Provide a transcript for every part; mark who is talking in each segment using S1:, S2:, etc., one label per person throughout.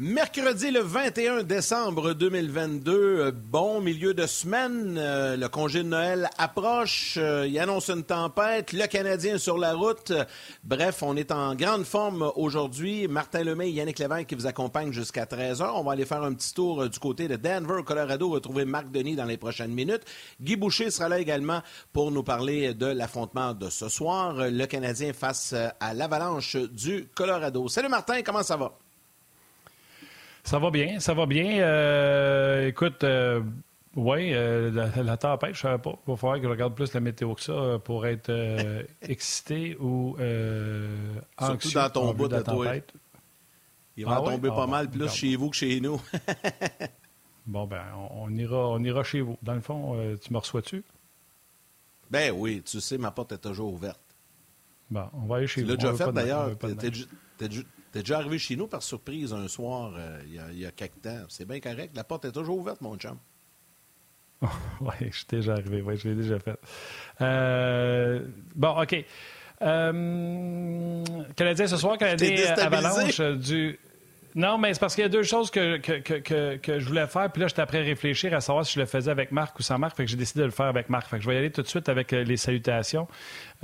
S1: Mercredi le 21 décembre 2022, bon milieu de semaine, euh, le congé de Noël approche, euh, il annonce une tempête, le Canadien sur la route. Bref, on est en grande forme aujourd'hui. Martin Lemay Yannick Lévesque qui vous accompagnent jusqu'à 13h. On va aller faire un petit tour euh, du côté de Denver, Colorado, retrouver Marc Denis dans les prochaines minutes. Guy Boucher sera là également pour nous parler de l'affrontement de ce soir, le Canadien face à l'avalanche du Colorado. Salut Martin, comment ça va?
S2: Ça va bien, ça va bien. Euh, écoute, euh, oui, euh, la, tempête, je ne savais pas. Il va falloir que je regarde plus la météo que ça pour être excité ou
S1: anxieux. Surtout dans ton bout de, tempête. Il va ah tomber ah pas mal plus chez vous que chez nous.
S2: bon, ben, on, ira, on ira chez vous. Dans le fond, tu me reçois-tu?
S1: Ben oui, tu sais, ma porte est toujours ouverte.
S2: Bon, on va aller chez vous.
S1: Tu l'as déjà fait d'ailleurs. T'es déjà arrivé chez nous par surprise un soir, euh, il, y a, quelques temps. C'est bien correct. La porte est toujours ouverte, mon chum.
S2: oui, je suis déjà arrivé. Oui, je l'ai déjà fait. Euh, bon, OK. Euh, Canadien ce soir, Canadien Avalanche du. Non, mais c'est parce qu'il y a deux choses que, que, je voulais faire, puis là, j'étais après réfléchir à savoir si je le faisais avec Marc ou sans Marc, fait que j'ai décidé de le faire avec Marc. Fait que je vais y aller tout de suite avec les salutations.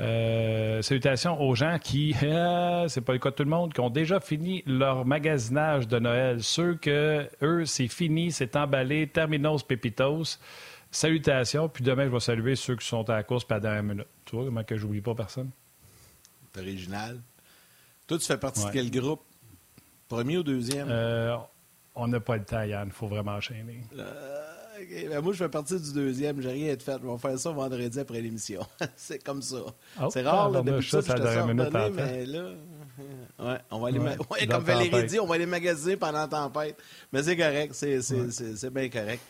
S2: Euh, salutations aux gens qui, euh, c'est pas le cas de tout le monde, qui ont déjà fini leur magasinage de Noël. Ceux que, eux, c'est fini, c'est emballé, terminos, pépitos. Salutations. Puis demain, je vais saluer ceux qui sont à la course pas la minute. Tu vois comment que j'oublie pas personne?
S1: C'est original. Toi, tu fais partie de quel groupe? Premier ou deuxième?
S2: Euh, on n'a pas le temps, Yann. Il faut vraiment enchaîner.
S1: Ben, moi, je fais partie du deuxième. J'ai rien à être fait. On va faire ça vendredi après l'émission. c'est comme ça. Oh, c'est rare, là, depuis ça, ça, je te mais là... Ouais, on va aller ouais, comme Valérie dit, on va aller magasiner pendant la tempête. Mais c'est correct, c'est bien correct.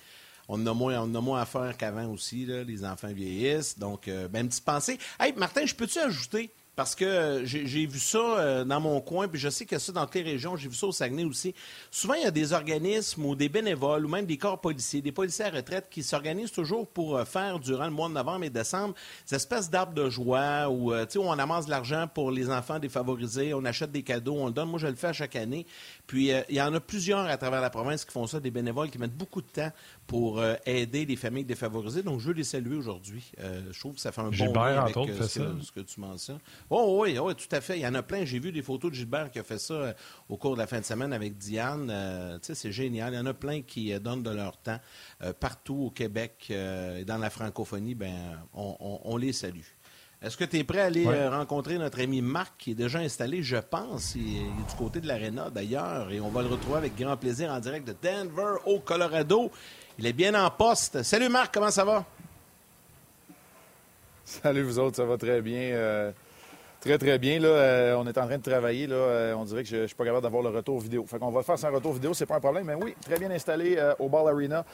S1: On a, moins, on a moins à faire qu'avant aussi, là. les enfants vieillissent. Donc, euh, ben, une petite pensée. Hey, Martin, je peux-tu ajouter parce que j'ai vu ça euh, dans mon coin, puis je sais qu'il y a ça dans toutes les régions. J'ai vu ça au Saguenay aussi. Souvent, il y a des organismes ou des bénévoles ou même des corps policiers, des policiers à retraite qui s'organisent toujours pour euh, faire, durant le mois de novembre et décembre, ces espèces d'arbres de joie où, euh, où on amasse de l'argent pour les enfants défavorisés, on achète des cadeaux, on le donne. Moi, je le fais à chaque année. Puis, il y en a plusieurs à travers la province qui font ça, des bénévoles qui mettent beaucoup de temps pour aider les familles défavorisées. Donc, je veux les saluer aujourd'hui. je trouve que ça fait un bon lien avec ce, ce, que tu mentionnes. Oh oui, oui, tout à fait. Il y en a plein. J'ai vu des photos de Gilbert qui a fait ça euh, au cours de la fin de semaine avec Diane. Euh, tu sais, c'est génial. Il y en a plein qui euh, donnent de leur temps partout au Québec et dans la francophonie. Ben, on, les salue. Est-ce que tu es prêt à aller rencontrer notre ami Marc qui est déjà installé, je pense. Il est, du côté de l'Arena d'ailleurs. Et on va le retrouver avec grand plaisir en direct de Denver au Colorado. Il est bien en poste. Salut Marc, comment ça va?
S3: Salut vous autres, ça va très bien. Très, très bien. Euh, on est en train de travailler. Euh, on dirait que je ne suis pas capable d'avoir le retour vidéo. Fait qu'on va faire sans retour vidéo, c'est pas un problème. Mais oui, très bien installé euh, au Ball Arena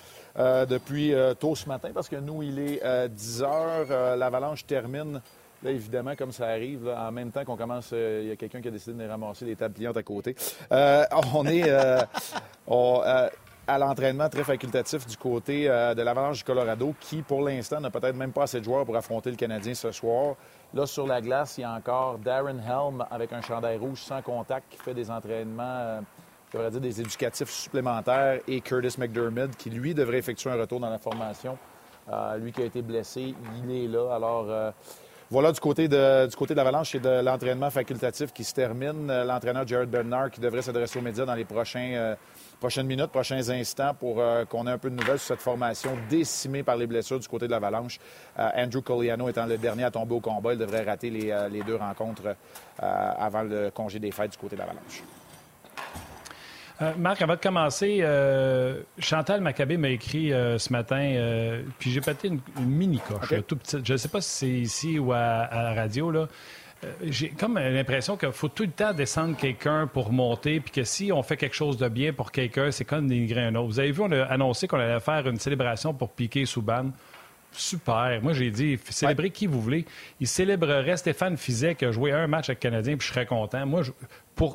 S3: depuis tôt ce matin parce que nous, il est 10 heures. L'avalanche termine. Évidemment, comme ça arrive, en même temps qu'on commence, il y a quelqu'un qui a décidé de ramasser des tables pliantes à côté. on est à l'entraînement très facultatif du côté de l'Avalanche du Colorado, qui, pour l'instant, n'a peut-être même pas assez de joueurs pour affronter le Canadien ce soir. Là, sur la glace, il y a encore Darren Helm avec un chandail rouge sans contact qui fait des entraînements, euh, je devrais dire des éducatifs supplémentaires, et Curtis McDermott qui, lui, devrait effectuer un retour dans la formation. Euh, lui qui a été blessé, il est là. Alors, euh, voilà du côté de, du côté de l'Avalanche et de l'entraînement facultatif qui se termine. L'entraîneur Jared Bernard qui devrait s'adresser aux médias dans les prochains prochaines minutes, prochains instants pour euh, qu'on ait un peu de nouvelles sur cette formation décimée par les blessures du côté de l'Avalanche. Euh, Andrew Colliano étant le dernier à tomber au combat, il devrait rater les, euh, deux rencontres avant le congé des fêtes du côté de l'Avalanche.
S2: Marc, avant de commencer, Chantal Maccabé m'a écrit ce matin, puis j'ai pété une, mini coche, tout petit. Je ne sais pas si c'est ici ou à, la radio, là. Euh, j'ai comme l'impression qu'il faut tout le temps descendre quelqu'un pour monter, puis que si on fait quelque chose de bien pour quelqu'un, c'est comme dénigrer un autre. Vous avez vu, on a annoncé qu'on allait faire une célébration pour piquer Souban. Super. Moi, j'ai dit, célébrez qui vous voulez. Il célébrerait Stéphane Fizet qui a joué un match avec le Canadien, puis je serais content. Moi,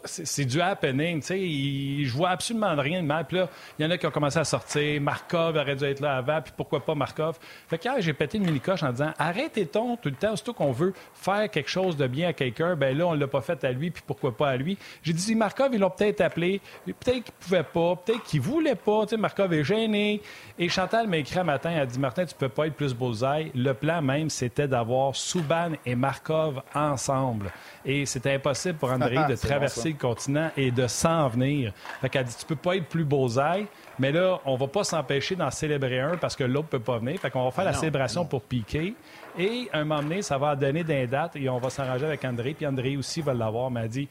S2: c'est du happening. Tu sais, je vois absolument rien de mal. Puis là, il y en a qui ont commencé à sortir. Markov aurait dû être là avant, puis pourquoi pas Markov? Fait que j'ai pété une mini-coche en disant arrêtez-on tout le temps, surtout qu'on veut faire quelque chose de bien à quelqu'un. Ben là, on l'a pas fait à lui, puis pourquoi pas à lui? J'ai dit Markov, ils l'ont peut-être appelé. Peut-être qu'il pouvait pas, peut-être qu'il voulait pas. Tu sais, Markov est gêné. Et Chantal m'a écrit un matin, elle a dit Martin, tu peux pas être plus bullseye. Le plan même, c'était d'avoir Souban et Markov ensemble. Et c'était impossible pour André de traverser le continent et de s'en venir. Fait qu'elle dit Tu peux pas être plus beau-aille, mais là, on va pas s'empêcher d'en célébrer un parce que l'autre peut pas venir. Fait qu'on va faire la célébration pour piquer. Et un moment donné, ça va donner des dates et on va s'arranger avec André. Puis André aussi va l'avoir. Mais elle dit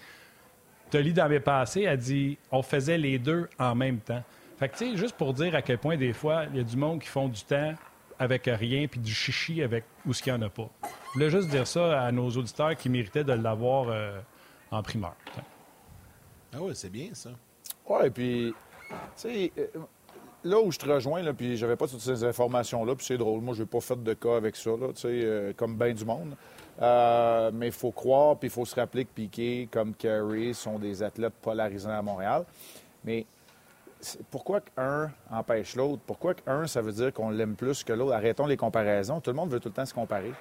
S2: Tu lis dans mes passés, elle dit On faisait les deux en même temps. Fait que, tu sais, juste pour dire à quel point, des fois, il y a du monde qui font du temps avec rien, puis du chichi avec où ce qu'il n'y en a pas. Je voulais juste dire ça à nos auditeurs qui méritaient de l'avoir euh, en primeur.
S1: Ah oui, c'est bien ça.
S3: Oui, puis, tu sais, euh, là où je te rejoins, là, puis j'avais pas toutes ces informations-là, puis c'est drôle, moi, je n'ai pas fait de cas avec ça, là, tu sais, euh, comme bien du monde. mais il faut croire, puis il faut se rappeler que Piquet, comme Kerry, sont des athlètes polarisants à Montréal. Mais pourquoi qu'un empêche l'autre? Pourquoi qu'un, ça veut dire qu'on l'aime plus que l'autre? Arrêtons les comparaisons. Tout le monde veut tout le temps se comparer.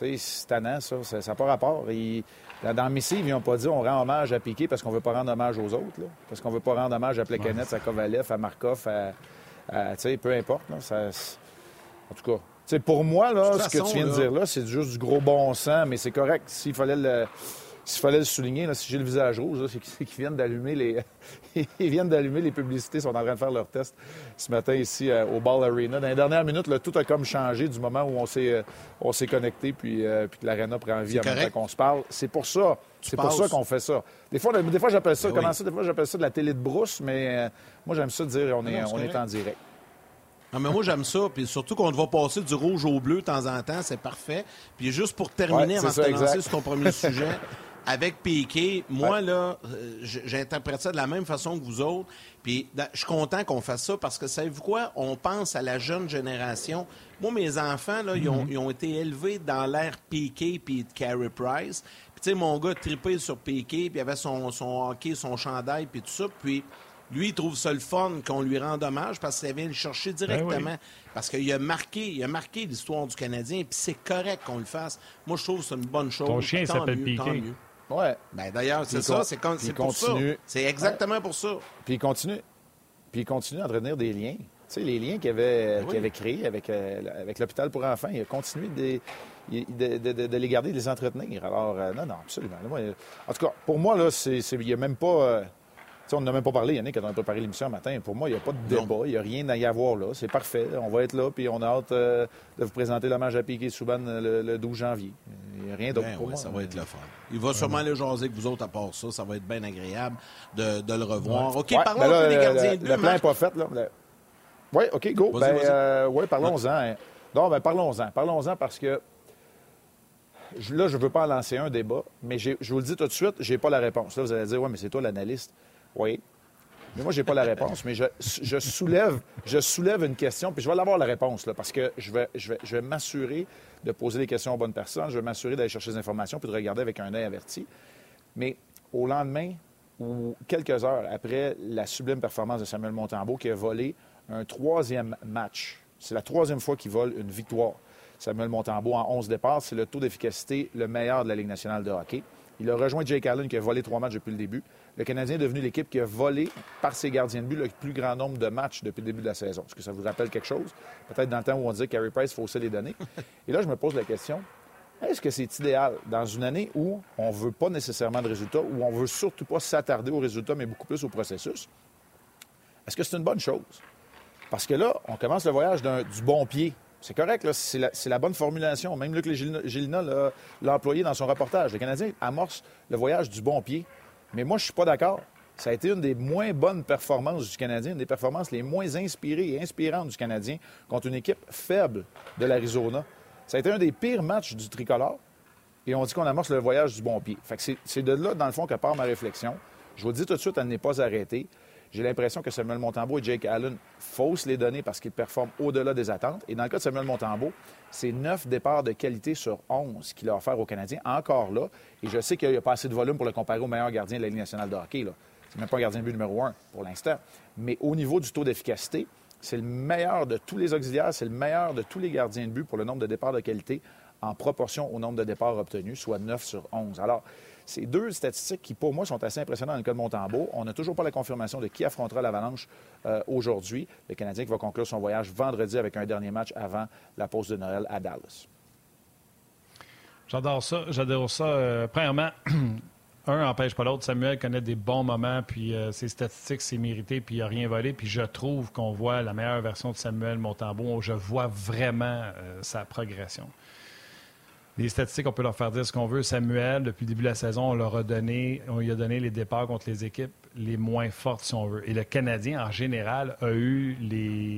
S3: C'est tannant, ça. Ça n'a pas rapport. dans le missive, ils n'ont pas dit on rend hommage à Piquet parce qu'on ne veut pas rendre hommage aux autres. Parce qu'on ne veut pas rendre hommage à Plekanec, à Kovalev, à Markov, à, peu importe. en tout cas, pour moi, là, ce que tu viens de dire là, c'est juste du gros bon sens, mais c'est correct. S'il fallait le s'il fallait le souligner, là, si j'ai le visage rouge, c'est qu'ils viennent d'allumer les. Ils viennent d'allumer les publicités, ils sont en train de faire leur test ce matin ici euh, au Ball Arena. Dans les dernières minutes, tout a comme changé du moment où on s'est, euh, on s'est connecté puis, euh, puis que l'Arena prend vie même temps qu'on se parle. C'est pour ça. C'est pour ça qu'on fait ça. Des fois, des fois j'appelle ça, ben comment ça? Des fois, j'appelle ça de la télé de brousse, mais moi, j'aime ça dire on est, on est en direct.
S1: Non, mais moi, j'aime ça. Puis surtout qu'on va passer du rouge au bleu de temps en temps, c'est parfait. Puis juste pour terminer, avant de te lancer sur ton premier sujet, avec Piqué, moi, là, euh, j'interprète ça de la même façon que vous autres. Puis je suis content qu'on fasse ça parce que, savez-vous quoi? On pense à la jeune génération. Moi, mes enfants, là, ils, ont, mm-hmm. été élevés dans l'ère Piqué puis de Carey Price. Puis, tu sais, mon gars tripé sur Piqué, puis il avait son, son hockey, son chandail, puis tout ça. Puis, lui, il trouve ça le fun qu'on lui rende hommage parce qu'il vient le chercher ben directement. Parce qu'il a marqué, il a marqué l'histoire du Canadien, puis c'est correct qu'on le fasse. Moi, je trouve que c'est une bonne chose.
S2: Ton chien s'appelle Piqué.
S3: Ouais.
S1: Ben, D'ailleurs, c'est ça, c'est pour ça. C'est exactement pour ça.
S3: Puis il continue. Puis il continue à entretenir des liens. Tu sais, les liens qu'il avait, ben avait créés avec, euh, avec l'hôpital pour enfants, il a continué de, de, les garder, de les entretenir. Alors, euh, non, non, absolument. en tout cas, pour moi, là, il n'y a même pas... Euh, on n'a même pas parlé, Yannick, quand on a préparé l'émission ce matin. Pour moi, il n'y a pas de débat, il n'y a rien à y avoir là. C'est parfait. On va être là, puis on a hâte de vous présenter l'hommage à Piquet Souban le, le 12 janvier. Il n'y a rien d'autre ben pour moi.
S1: Ça va être le fun. Il va sûrement le jaser que vous autres à part ça. Ça va être bien agréable de, le revoir. OK, parlons ben un peu des gardiens de but.
S3: Le plan n'est pas fait, là. Oui, OK, go. Ben, euh, oui, parlons-en. Hein. Non, ben, parlons-en. Parlons-en parce que là, je ne veux pas en lancer un débat, mais je vous le dis tout de suite, je n'ai pas la réponse. Là, vous allez dire, oui, mais c'est toi l'analyste. Oui. Mais moi, je n'ai pas la réponse, mais je, je, soulève, je soulève une question, puis je vais l'avoir la réponse, là, parce que je vais, je vais, je vais m'assurer de poser des questions aux bonnes personnes, je vais m'assurer d'aller chercher des informations, puis de regarder avec un œil averti. Mais au lendemain, ou quelques heures après la sublime performance de Samuel Montembeau, qui a volé un troisième match, c'est la troisième fois qu'il vole une victoire. Samuel Montembeau, en 11 départs, c'est le taux d'efficacité le meilleur de la Ligue nationale de hockey. Il a rejoint Jake Allen, qui a volé trois matchs depuis le début le Canadien est devenu l'équipe qui a volé par ses gardiens de but le plus grand nombre de matchs depuis le début de la saison. Est-ce que ça vous rappelle quelque chose? Peut-être dans le temps où on disait que Carey Price faussait les données. Et là, je me pose la question, est-ce que c'est idéal dans une année où on ne veut pas nécessairement de résultats, où on ne veut surtout pas s'attarder aux résultats, mais beaucoup plus au processus? Est-ce que c'est une bonne chose? Parce que là, on commence le voyage du bon pied. C'est correct, c'est la, bonne formulation. Même Luc Gélina l'a employé dans son reportage. Le Canadien amorce le voyage du bon pied. Mais moi, je suis pas d'accord. Ça a été une des moins bonnes performances du Canadien, une des performances les moins inspirées et inspirantes du Canadien contre une équipe faible de l'Arizona. Ça a été un des pires matchs du tricolore. Et on dit qu'on amorce le voyage du bon pied. Fait que c'est de là, dans le fond, que part ma réflexion. Je vous dis tout de suite, elle n'est pas arrêtée. J'ai l'impression que Samuel Montembeau et Jake Allen faussent les données parce qu'ils performent au-delà des attentes. Et dans le cas de Samuel Montembeau, c'est neuf départs de qualité sur 11 qu'il a offert aux Canadiens, encore là. Et je sais qu'il n'y a pas assez de volume pour le comparer au meilleur gardien de la Ligue nationale de hockey. C'est même pas un gardien de but numéro un pour l'instant. Mais au niveau du taux d'efficacité, c'est le meilleur de tous les auxiliaires, c'est le meilleur de tous les gardiens de but pour le nombre de départs de qualité en proportion au nombre de départs obtenus, soit 9 sur 11. Alors, c'est deux statistiques qui, pour moi, sont assez impressionnantes dans le cas de Montembeau. On n'a toujours pas la confirmation de qui affrontera l'Avalanche euh, aujourd'hui. Le Canadien qui va conclure son voyage vendredi avec un dernier match avant la pause de Noël à Dallas.
S2: J'adore ça. J'adore ça. Euh, premièrement, un n'empêche pas l'autre. Samuel connaît des bons moments, puis euh, ses statistiques, c'est mérité, puis il n'a rien volé. Puis je trouve qu'on voit la meilleure version de Samuel Montembeau. Je vois vraiment sa progression. Les statistiques, on peut leur faire dire ce qu'on veut. Samuel, depuis le début de la saison, on leur a donné, on lui a donné les départs contre les équipes les moins fortes, si on veut. Et le Canadien, en général, a eu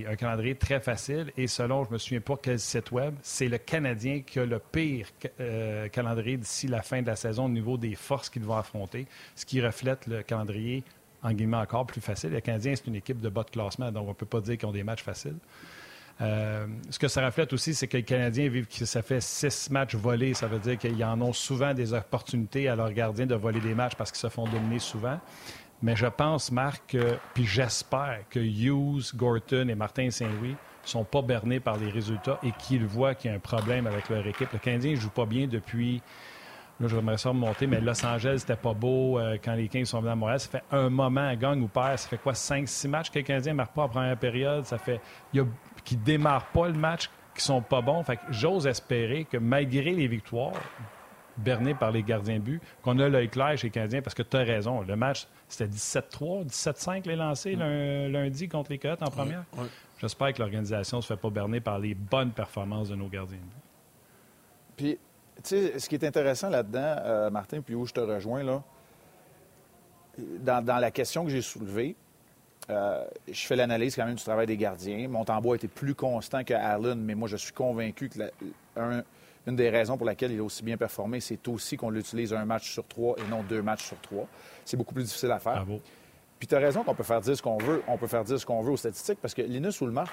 S2: un calendrier très facile. Et selon, je me souviens pas quel site web, c'est le Canadien qui a le pire euh, calendrier d'ici la fin de la saison au niveau des forces qu'ils vont affronter, ce qui reflète le calendrier, en guillemets, encore plus facile. Le Canadien, c'est une équipe de bas de classement, donc on ne peut pas dire qu'ils ont des matchs faciles. Euh, ce que ça reflète aussi, c'est que les Canadiens vivent que ça fait six matchs volés. Ça veut dire qu'ils en ont souvent des opportunités à leurs gardiens de voler des matchs parce qu'ils se font dominer souvent. Mais je pense, Marc, puis j'espère que Hughes, Gorton et Martin Saint-Louis sont pas bernés par les résultats et qu'ils voient qu'il y a un problème avec leur équipe. Le Canadien ne joue pas bien depuis Là, j'aimerais ça remonter, mais Los Angeles, c'était pas beau euh, quand les Kings sont venus à Montréal. Ça fait un moment, gagne ou perd. Ça fait quoi, 5-6 matchs que les Canadiens ne marquent pas en première période? Ça fait. Il y a qui ne démarrent pas le match, qui sont pas bons. Fait j'ose espérer que malgré les victoires, bernées par les gardiens de but, qu'on a l'œil clair chez les Canadiens, parce que tu as raison. Le match, c'était 17-3, 17-5 les lancés lundi contre les Coyotes en première? J'espère que l'organisation ne se fait pas berner par les bonnes performances de nos gardiens de but.
S3: Puis, tu sais, ce qui est intéressant là-dedans, euh, Martin, puis où je te rejoins, là, dans, dans la question que j'ai soulevée, euh, je fais l'analyse quand même du travail des gardiens. Montembois a été plus constant que Allen, mais moi, je suis convaincu que une des raisons pour laquelle il a aussi bien performé, c'est aussi qu'on l'utilise un match sur trois et non deux matchs sur trois. C'est beaucoup plus difficile à faire. Puis tu as raison qu'on peut faire dire ce qu'on veut. On peut faire dire ce qu'on veut aux statistiques parce que Linus Marc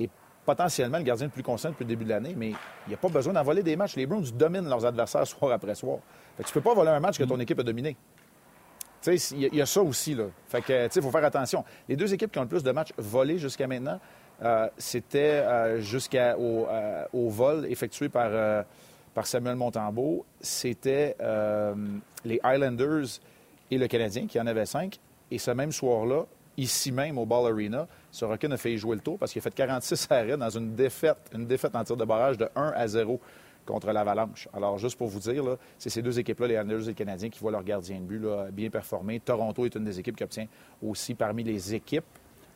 S3: est potentiellement le gardien le plus constant depuis le début de l'année, mais il n'y a pas besoin d'en voler des matchs. Les Browns dominent leurs adversaires soir après soir. Fait que tu peux pas voler un match que ton mm. équipe a dominé. Il y, a ça aussi. Là. Il faut faire attention. Les deux équipes qui ont le plus de matchs volés jusqu'à maintenant, euh, c'était euh, jusqu'au euh, au vol effectué par, par Samuel Montembeau. C'était les Islanders et le Canadien qui en avaient cinq. Et ce même soir-là, ici même au Ball Arena, Sorokin a fait jouer le tour parce qu'il a fait 46 arrêts dans une défaite, une défaite en tir de barrage de 1 à 0 contre l'Avalanche. Alors, juste pour vous dire, c'est ces deux équipes-là, les Islanders et les Canadiens, qui voient leur gardien de but bien performer. Toronto est une des équipes qui obtient aussi parmi les équipes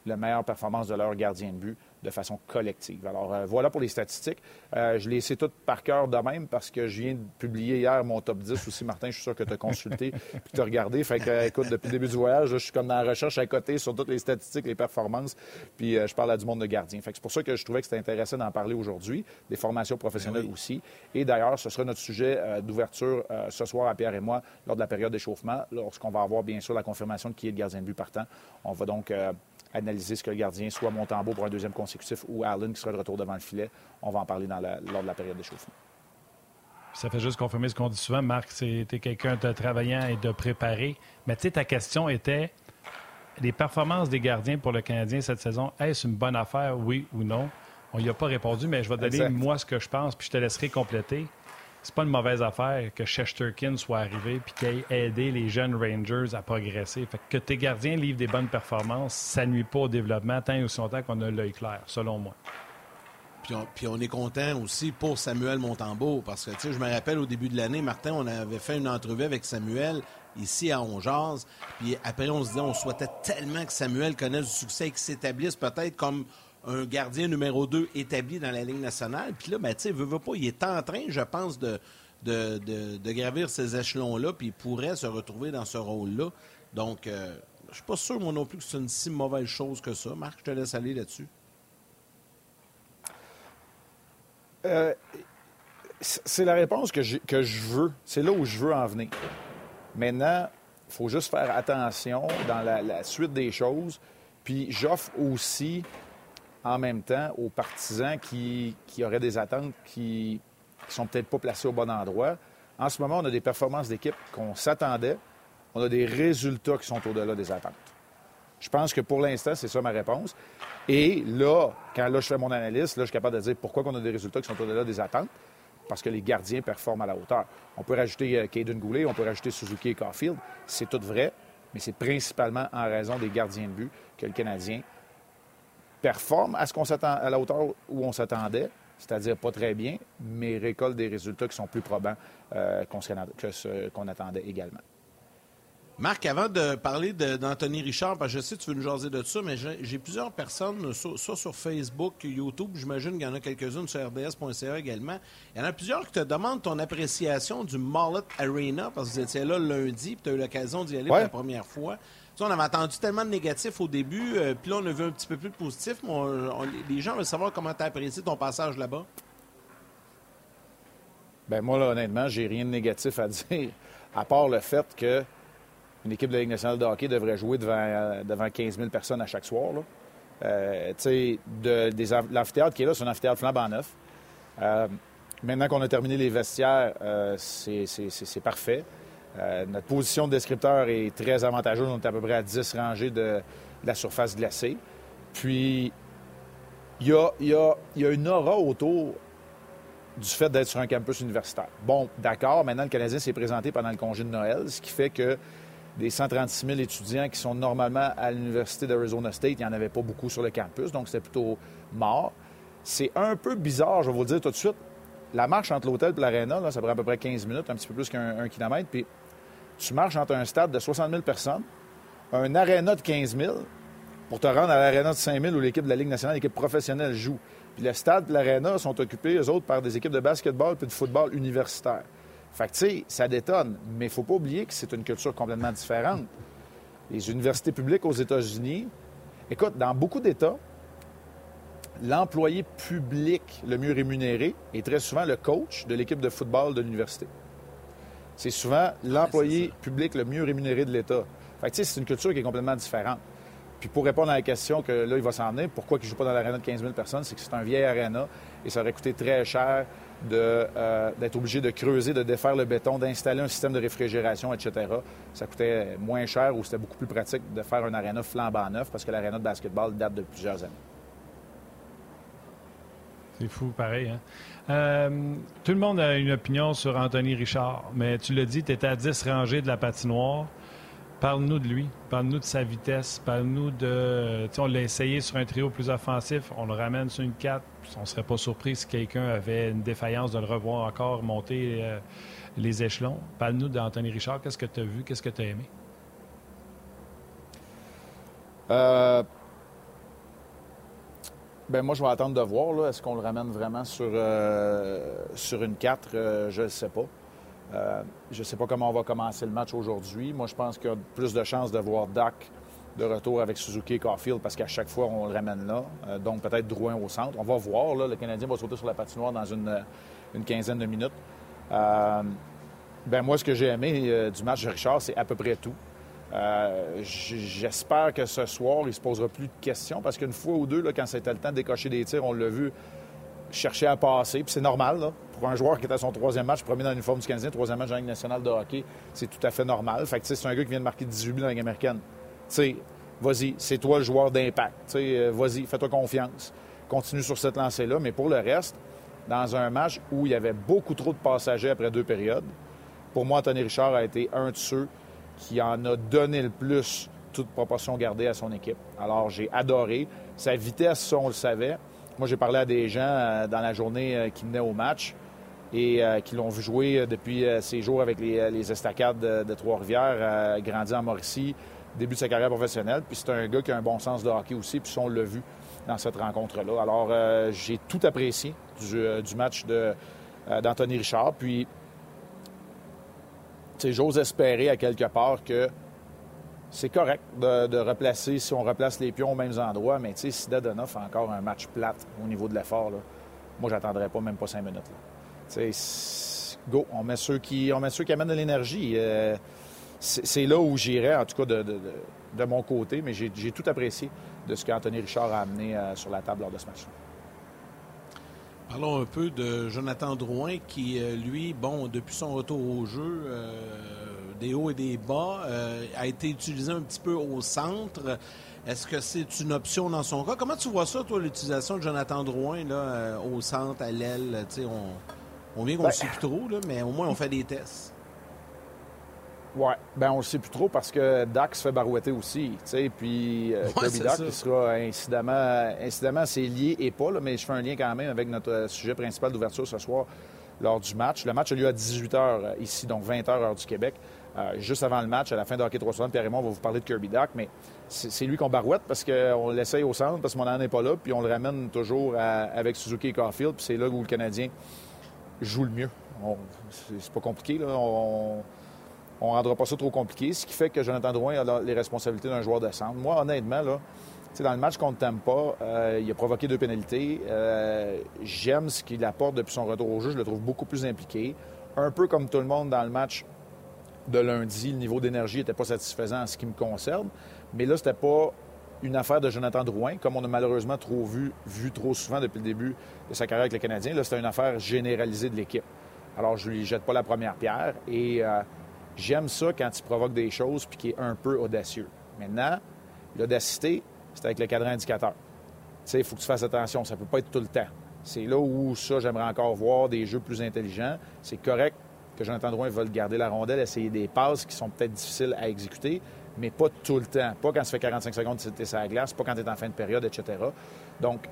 S3: la meilleure performance de leur gardien de but de façon collective. Alors, euh, voilà pour les statistiques. Euh, je les sais toutes par cœur de même parce que je viens de publier hier mon top 10 aussi. Martin, je suis sûr que tu as consulté puis tu as regardé. Fait que, écoute, depuis le début du voyage, je suis comme dans la recherche à côté sur toutes les statistiques, les performances, puis euh, je parle à du monde de gardien. Fait que c'est pour ça que je trouvais que c'était intéressant d'en parler aujourd'hui, des formations professionnelles ben aussi. Et d'ailleurs, ce sera notre sujet d'ouverture ce soir à Pierre et moi lors de la période d'échauffement, lorsqu'on va avoir bien sûr la confirmation de qui est le gardien de but partant. On va donc analyser ce que le gardien, soit Montembeau pour un deuxième consécutif ou Allen qui sera de retour devant le filet. On va en parler dans lors de la période d'échauffement.
S2: Ça fait juste confirmer ce qu'on dit souvent, Marc, c'est quelqu'un de travaillant et de préparé. Mais tu sais, ta question était les performances des gardiens pour le Canadien cette saison, est-ce une bonne affaire, oui ou non? On n'y a pas répondu, mais je vais donner moi ce que je pense, puis je te laisserai compléter c'est pas une mauvaise affaire que Shesterkin soit arrivé puis qu'il ait aidé les jeunes Rangers à progresser. Fait que tes gardiens livrent des bonnes performances, ça nuit pas au développement tant et aussi longtemps qu'on a l'œil clair, selon moi.
S1: Puis on, est content aussi pour Samuel Montembeau parce que, tu sais, je me rappelle au début de l'année, Martin, on avait fait une entrevue avec Samuel ici à Ongeaz. Puis après, on se disait, on souhaitait tellement que Samuel connaisse du succès et qu'il s'établisse peut-être comme un gardien numéro 2 établi dans la Ligue nationale. Puis là, ben, tu sais, veut, veut pas, il est en train, je pense, de, de, gravir ces échelons-là, puis il pourrait se retrouver dans ce rôle-là. Donc, euh, je suis pas sûr, moi non plus, que c'est une si mauvaise chose que ça. Marc, je te laisse aller là-dessus.
S3: Euh, c'est la réponse que, que je veux. C'est là où je veux en venir. Maintenant, faut juste faire attention dans la, suite des choses. Puis j'offre aussi, en même temps, aux partisans qui, auraient des attentes qui ne sont peut-être pas placées au bon endroit. En ce moment, on a des performances d'équipe qu'on s'attendait. On a des résultats qui sont au-delà des attentes. Je pense que pour l'instant, c'est ça ma réponse. Et là, quand là, je fais mon analyse, là, je suis capable de dire pourquoi on a des résultats qui sont au-delà des attentes. Parce que les gardiens performent à la hauteur. On peut rajouter euh, Caden Goulet, on peut rajouter Suzuki et Caulfield. C'est tout vrai, mais c'est principalement en raison des gardiens de but que le Canadien performe à, ce qu'on à la hauteur où on s'attendait, c'est-à-dire pas très bien, mais récolte des résultats qui sont plus probants euh, qu'on attendait également.
S1: Marc, avant de parler d'Anthony Richard, parce que je sais que tu veux nous jaser de ça, mais j'ai plusieurs personnes, soit sur Facebook, YouTube, j'imagine qu'il y en a quelques-unes sur RDS.ca également. Il y en a plusieurs qui te demandent ton appréciation du Mullet Arena, parce que vous étiez là lundi, puis tu as eu l'occasion d'y aller pour la première fois. On avait entendu tellement de négatifs au début, euh, puis là, on a vu un petit peu plus de positif. Mais les gens veulent savoir comment tu as apprécié ton passage là-bas.
S3: Ben moi, là, honnêtement, j'ai rien de négatif à dire, à part le fait que une équipe de la Ligue nationale de hockey devrait jouer devant, euh, devant 15 000 personnes à chaque soir. Euh, l'amphithéâtre qui est là, c'est un amphithéâtre flambant neuf. Euh, maintenant qu'on a terminé les vestiaires, c'est parfait. Notre position de descripteur est très avantageuse. On est à peu près à 10 rangées de, la surface glacée. Puis, il y a, y a, une aura autour du fait d'être sur un campus universitaire. Bon, d'accord, maintenant le Canadien s'est présenté pendant le congé de Noël, ce qui fait que des 136 000 étudiants qui sont normalement à l'Université d'Arizona State. Il n'y en avait pas beaucoup sur le campus, donc c'était plutôt mort. C'est un peu bizarre, je vais vous le dire tout de suite. La marche entre l'hôtel et l'aréna, ça prend à peu près 15 minutes, un petit peu plus qu'un kilomètre. Puis tu marches entre un stade de 60 000 personnes, un aréna de 15 000, pour te rendre à l'aréna de 5 000 où l'équipe de la Ligue nationale, l'équipe professionnelle joue. Puis le stade et l'aréna sont occupés, eux autres, par des équipes de basketball puis de football universitaire. Fait que, tu sais, ça détonne. Mais il ne faut pas oublier que c'est une culture complètement différente. Les universités publiques aux États-Unis, écoute, dans beaucoup d'États, l'employé public le mieux rémunéré est très souvent le coach de l'équipe de football de l'université. C'est souvent l'employé public le mieux rémunéré de l'État. Fait que, tu sais, c'est une culture qui est complètement différente. Puis pour répondre à la question que là, il va s'en venir, pourquoi il ne joue pas dans l'aréna de 15 000 personnes, c'est que c'est un vieil aréna et ça aurait coûté très cher euh, d'être obligé de creuser, de défaire le béton, d'installer un système de réfrigération, etc. Ça coûtait moins cher ou c'était beaucoup plus pratique de faire un aréna flambant neuf parce que l'aréna de basketball date de plusieurs années.
S2: C'est fou, pareil. Hein? Euh, tout le monde a une opinion sur Anthony Richard, mais tu l'as dit, tu étais à 10 rangées de la patinoire. Parle-nous de lui, parle-nous de sa vitesse, parle-nous de. on l'a essayé sur un trio plus offensif, on le ramène sur une 4. On ne serait pas surpris si quelqu'un avait une défaillance de le revoir encore monter euh, les échelons. Parle-nous d'Anthony Richard, qu'est-ce que tu as vu, qu'est-ce que tu as aimé?
S3: Euh... Ben moi, je vais attendre de voir. Est-ce qu'on le ramène vraiment sur, euh, sur une 4? Euh, je ne sais pas. Euh, je ne sais pas comment on va commencer le match aujourd'hui. Moi, je pense qu'il y a plus de chances de voir Dak de retour avec Suzuki et Caulfield parce qu'à chaque fois, on le ramène là. Donc, peut-être Drouin au centre. On va voir. Le Canadien va sauter sur la patinoire dans une, quinzaine de minutes. Ben moi, ce que j'ai aimé du match de Richard, c'est à peu près tout. J'espère que ce soir, il ne se posera plus de questions parce qu'une fois ou deux, là, quand c'était le temps de décocher des tirs, on l'a vu chercher à passer. Puis c'est normal, là pour un joueur qui est à son troisième match, premier dans l'uniforme du Canadien, troisième match la Ligue nationale de hockey, c'est tout à fait normal. Fait que c'est un gars qui vient de marquer 18 buts dans la Ligue américaine. vas-y, c'est toi le joueur d'impact. Euh, vas-y, fais-toi confiance. Continue sur cette lancée-là. Mais pour le reste, dans un match où il y avait beaucoup trop de passagers après deux périodes, pour moi, Anthony Richard a été un de ceux qui en a donné le plus, toute proportion gardée à son équipe. Alors, j'ai adoré. Sa vitesse, on le savait. Moi, j'ai parlé à des gens euh, dans la journée euh, qui venaient au match et euh, qui l'ont vu jouer depuis ses jours avec les, estacades de, Trois-Rivières, grandi en Mauricie, début de sa carrière professionnelle. Puis c'est un gars qui a un bon sens de hockey aussi, puis on l'a vu dans cette rencontre-là. Alors, j'ai tout apprécié du, match d'Anthony Richard. Puis, j'ose espérer à quelque part que c'est correct de, replacer, si on replace les pions aux mêmes endroits, mais si Dadonov fait encore un match plate au niveau de l'effort, moi, j'attendrai pas même pas cinq minutes. Go, on met ceux qui, on met ceux qui amènent de l'énergie. Euh, c'est là où j'irais, en tout cas de, mon côté, mais j'ai tout apprécié de ce qu'Anthony Richard a amené euh, sur la table lors de ce match.
S1: Parlons un peu de Jonathan Drouin qui, euh, lui, bon, depuis son retour au jeu, euh, des hauts et des bas, a été utilisé un petit peu au centre. Est-ce que c'est une option dans son cas? Comment tu vois ça, toi, l'utilisation de Jonathan Drouin là, au centre, à l'aile? On, on vient qu'on ne ben, sait plus trop, là, mais au moins on fait des tests.
S3: Oui, ben on le sait plus trop parce que Dax fait barouetter aussi, tu sais, puis euh, Kirby Dax qui sera incidemment, incidemment c'est lié et pas, là, mais je fais un lien quand même avec notre euh, sujet principal d'ouverture ce soir lors du match. Le match a lieu à 18h euh, ici, donc 20h heure du Québec. juste avant le match, à la fin de Hockey 360, Pierre Raymond va vous parler de Kirby Dax, mais c'est lui qu'on barouette parce qu'on l'essaye au centre parce que mon n'est pas là, puis on le ramène toujours avec Suzuki et Caulfield, puis c'est là où le Canadien joue le mieux. C'est pas compliqué, là. On, on ne rendra pas ça trop compliqué, ce qui fait que Jonathan Drouin a les responsabilités d'un joueur de centre. Moi, honnêtement, là, dans le match contre Tampa, euh, il a provoqué deux pénalités. Euh, j'aime ce qu'il apporte depuis son retour au jeu. Je le trouve beaucoup plus impliqué. Un peu comme tout le monde dans le match de lundi, le niveau d'énergie n'était pas satisfaisant en ce qui me concerne. Mais là, c'était pas une affaire de Jonathan Drouin, comme on a malheureusement trop vu, vu trop souvent depuis le début de sa carrière avec les Canadiens. Là, c'était une affaire généralisée de l'équipe. Alors, je lui jette pas la première pierre. Et euh, J'aime ça quand il provoque des choses puis qui est un peu audacieux. Maintenant, l'audacité, c'est avec le cadran indicateur. Tu sais, il faut que tu fasses attention, ça ne peut pas être tout le temps. C'est là où ça, j'aimerais encore voir des jeux plus intelligents. C'est correct que Jonathan Drouin veuille garder la rondelle, essayer des passes qui sont peut-être difficiles à exécuter, mais pas tout le temps. Pas quand ça fait 45 secondes tu es sur la glace, pas quand tu es en fin de période, etc. Donc,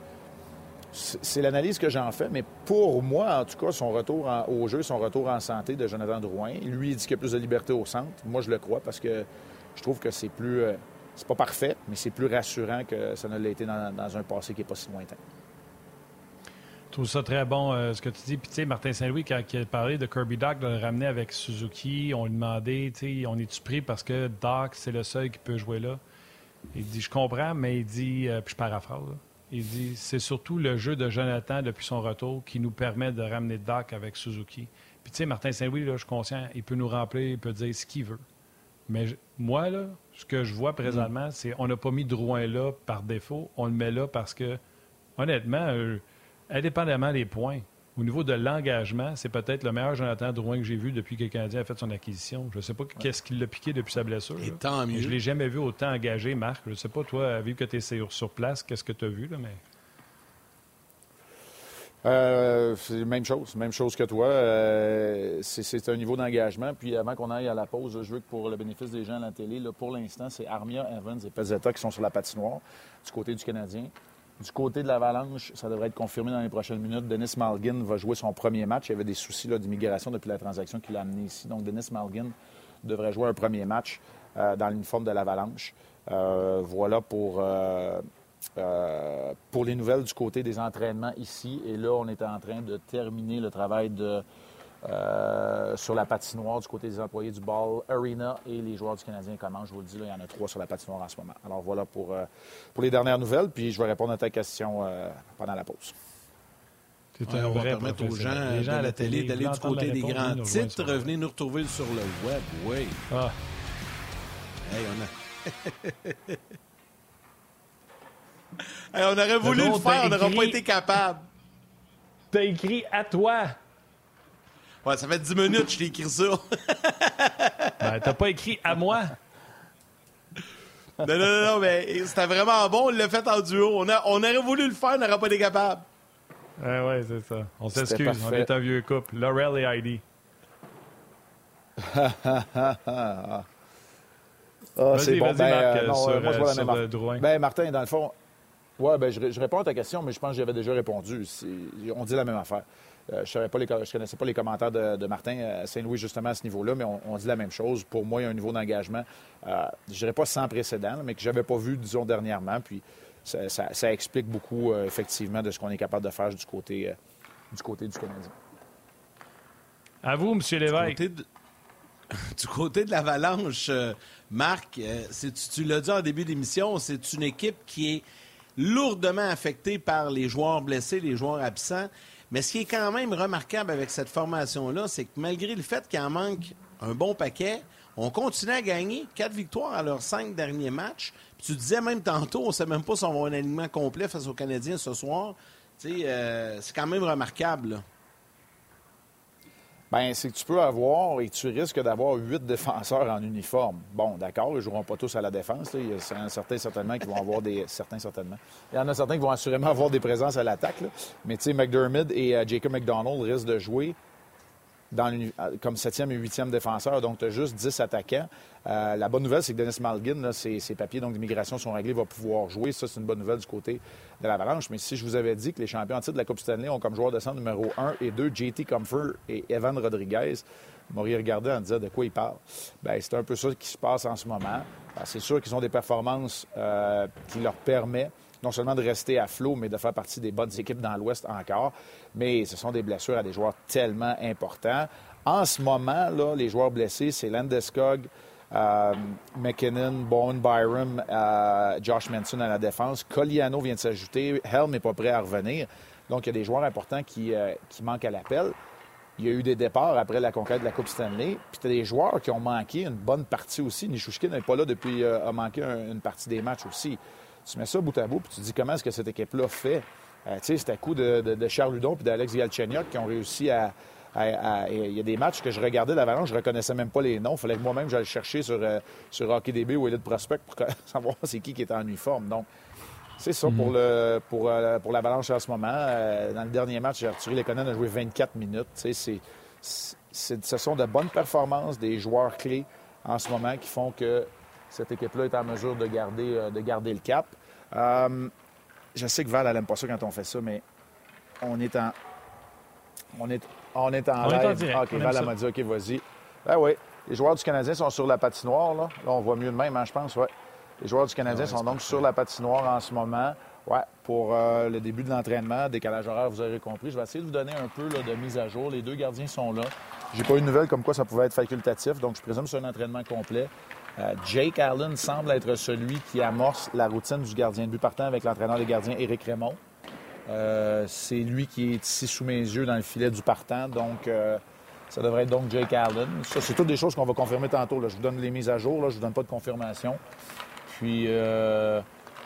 S3: c'est l'analyse que j'en fais, mais pour moi, en tout cas, son retour au jeu, son retour en santé de Jonathan Drouin, lui, il dit qu'il y a plus de liberté au centre. Moi, je le crois parce que je trouve que c'est plus. Euh, c'est pas parfait, mais c'est plus rassurant que ça ne l'a été dans, un passé qui n'est pas si lointain.
S2: Je trouve ça très bon euh, ce que tu dis. Puis, tu sais, Martin Saint-Louis, quand il a parlé de Kirby Doc, de le ramener avec Suzuki, on lui demandait, tu sais, on est-tu pris parce que Doc, c'est le seul qui peut jouer là? Il dit, je comprends, mais il dit, euh, puis je paraphrase, il dit c'est surtout le jeu de Jonathan depuis son retour qui nous permet de ramener Doc avec Suzuki. Puis tu sais, Martin Saint-Louis, je suis conscient, il peut nous remplir, il peut dire ce qu'il veut. Mais moi, là, ce que je vois présentement, c'est on n'a pas mis Drouin là par défaut, on le met là parce que, honnêtement, euh, indépendamment des points, au niveau de l'engagement, c'est peut-être le meilleur Jonathan Drouin que j'ai vu depuis que le Canadien a fait son acquisition. Je ne sais pas qu'est-ce qui l'a piqué depuis sa blessure.
S1: Et tant mieux.
S2: Je ne l'ai jamais vu autant engagé, Marc. Je ne sais pas, toi, vu que tu es sur, place, qu'est-ce que tu as vu, là, mais...
S3: Euh, c'est la même chose, même chose que toi. Euh, c'est un niveau d'engagement. Puis avant qu'on aille à la pause, je veux que pour le bénéfice des gens à la télé, là, pour l'instant, c'est Armia, Evans et Pezzetta qui sont sur la patinoire du côté du Canadien. Du côté de l'Avalanche, ça devrait être confirmé dans les prochaines minutes. Denis Malgin va jouer son premier match. Il y avait des soucis d'immigration depuis la transaction qu'il a amené ici. Donc, Denis Malgin devrait jouer un premier match euh, dans l'uniforme de l'Avalanche. Euh, voilà pour, euh, pour les nouvelles du côté des entraînements ici. Et là, on est en train de terminer le travail de euh, sur la patinoire du côté des employés du Ball Arena et les joueurs du Canadien commencent. Je vous le dis, là, il y en a trois sur la patinoire en ce moment. Alors voilà pour, euh, pour les dernières nouvelles, puis je vais répondre à ta question euh, pendant la pause.
S1: on va permettre aux gens, les gens à la télé d'aller du côté des grands titres. Venez nous retrouver sur le web, oui. Ah. Hey, on a... hey, on aurait voulu le faire, on n'aurait pas été capable.
S2: T'as écrit à toi.
S1: Ouais, ça fait 10 minutes que je t'ai écrit ça.
S2: ben, t'as pas écrit à moi?
S1: Non, non, non, non, mais c'était vraiment bon. On l'a fait en duo. On, a, on aurait voulu le faire, on n'aurait pas été capable.
S2: Ouais, ouais, c'est ça. On s'excuse. On est un vieux couple. Laurel et Heidi.
S3: ah, c'est bon. Ben, Marc, euh, sur, moi, je vois la euh, même Drouin. Ben, Martin, dans le fond, ouais, ben, je, je, réponds à ta question, mais je pense que j'avais déjà répondu. On dit la même affaire. Euh, je ne connaissais pas les commentaires de, Martin à Saint-Louis justement à ce niveau-là, mais on, dit la même chose. Pour moi, il y a un niveau d'engagement, euh, je ne dirais pas sans précédent, mais que je n'avais pas vu, disons, dernièrement. Puis ça, explique beaucoup, euh, effectivement, de ce qu'on est capable de faire du côté, du, côté du Canadien.
S2: À vous, M. Lévesque.
S1: Du côté de, l'Avalanche, Marc, tu l'as dit en début d'émission, c'est une équipe qui est lourdement affectée par les joueurs blessés, les joueurs absents. Mais ce qui est quand même remarquable avec cette formation-là, c'est que malgré le fait qu'il en manque un bon paquet, On continue à gagner. Quatre victoires à leurs cinq derniers matchs. Puis tu disais même tantôt, on ne sait même pas si on va avoir un alignement complet face aux Canadiens ce soir. Euh, c'est quand même remarquable.
S3: Bien, c'est que tu peux avoir et tu risques d'avoir huit défenseurs en uniforme. Bon, d'accord, ils ne joueront pas tous à la défense. Il y certainement qui vont avoir des. Certains certainement. Il y en a certains qui vont assurément avoir des présences à l'attaque. Mais tu sais, McDermott et euh, Jacob McDonald risquent de jouer comme septième et huitième défenseur. Donc, tu as juste 10 attaquants. Euh, la bonne nouvelle, c'est que Dennis Malgin, ses, papiers d'immigration sont réglés, va pouvoir jouer. Ça, c'est une bonne nouvelle du côté de l'Avalanche. Mais si je vous avais dit que les champions en titre de la Coupe Stanley ont comme joueur de centre numéro 1 et 2 JT Comfort et Evan Rodriguez, vous m'auriez regardé en disant de quoi il parle. Bien, c'est un peu ça qui se passe en ce moment. Ben, c'est sûr qu'ils ont des performances euh, qui leur permettent non seulement de rester à flot, mais de faire partie des bonnes équipes dans l'Ouest encore. Mais ce sont des blessures à des joueurs tellement importants. En ce moment, là, les joueurs blessés, c'est Landeskog, euh, McKinnon, Bowen Byram, euh, Josh Manson à la défense. Coliano vient de s'ajouter. Helm n'est pas prêt à revenir. Donc, il y a des joueurs importants qui, euh, qui manquent à l'appel. Il y a eu des départs après la conquête de la Coupe Stanley. Puis tu as des joueurs qui ont manqué une bonne partie aussi. Nishushkin n'est pas là depuis, a manqué une partie des matchs aussi. Tu mets ça bout à bout, puis tu dis comment est-ce que cette équipe-là fait? tu sais, c'est à coup de, de, Charles Ludon puis d'Alex Galchenyuk qui ont réussi à, il y a des matchs que je regardais d'avant, je reconnaissais même pas les noms. Il fallait que moi-même j'aille chercher sur, euh, sur HockeyDB ou Elite Prospect pour savoir c'est qui qui est en uniforme. Donc, c'est ça pour, mhm. le, pour, euh, pour l'Avalanche en ce moment. Euh, dans le dernier match, Arthur Lekonen a joué 24 minutes. C'est, ce sont de bonnes performances des joueurs clés en ce moment qui font que cette équipe-là est en mesure de garder, de garder le cap. je sais que Val, n'aime pas ça quand on fait ça, mais on est en, on est, on est en live.
S2: Ah, OK, Val
S3: m'a dit, OK, vas-y. Ben oui. Les joueurs du Canadien sont sur la patinoire, là. Là, on voit mieux de même, hein, je pense, ouais. Les joueurs du Canadien sont donc sur la patinoire en ce moment. Ouais, pour euh, le début de l'entraînement, décalage horaire, vous aurez compris. Je vais essayer de vous donner un peu de mise à jour. Les deux gardiens sont là. J'ai pas eu de nouvelles comme quoi ça pouvait être facultatif, donc je présume que c'est un entraînement complet. Euh, Jake Allen semble être celui qui amorce la routine du gardien de but partant avec l'entraîneur des gardiens, Éric Raymond. Euh, c'est lui qui est ici sous mes yeux dans le filet du partant. Donc, euh, ça devrait être donc Jake Allen. Ça, c'est toutes des choses qu'on va confirmer tantôt. Je vous donne les mises à jour. Je vous donne pas de confirmation. Puis, euh,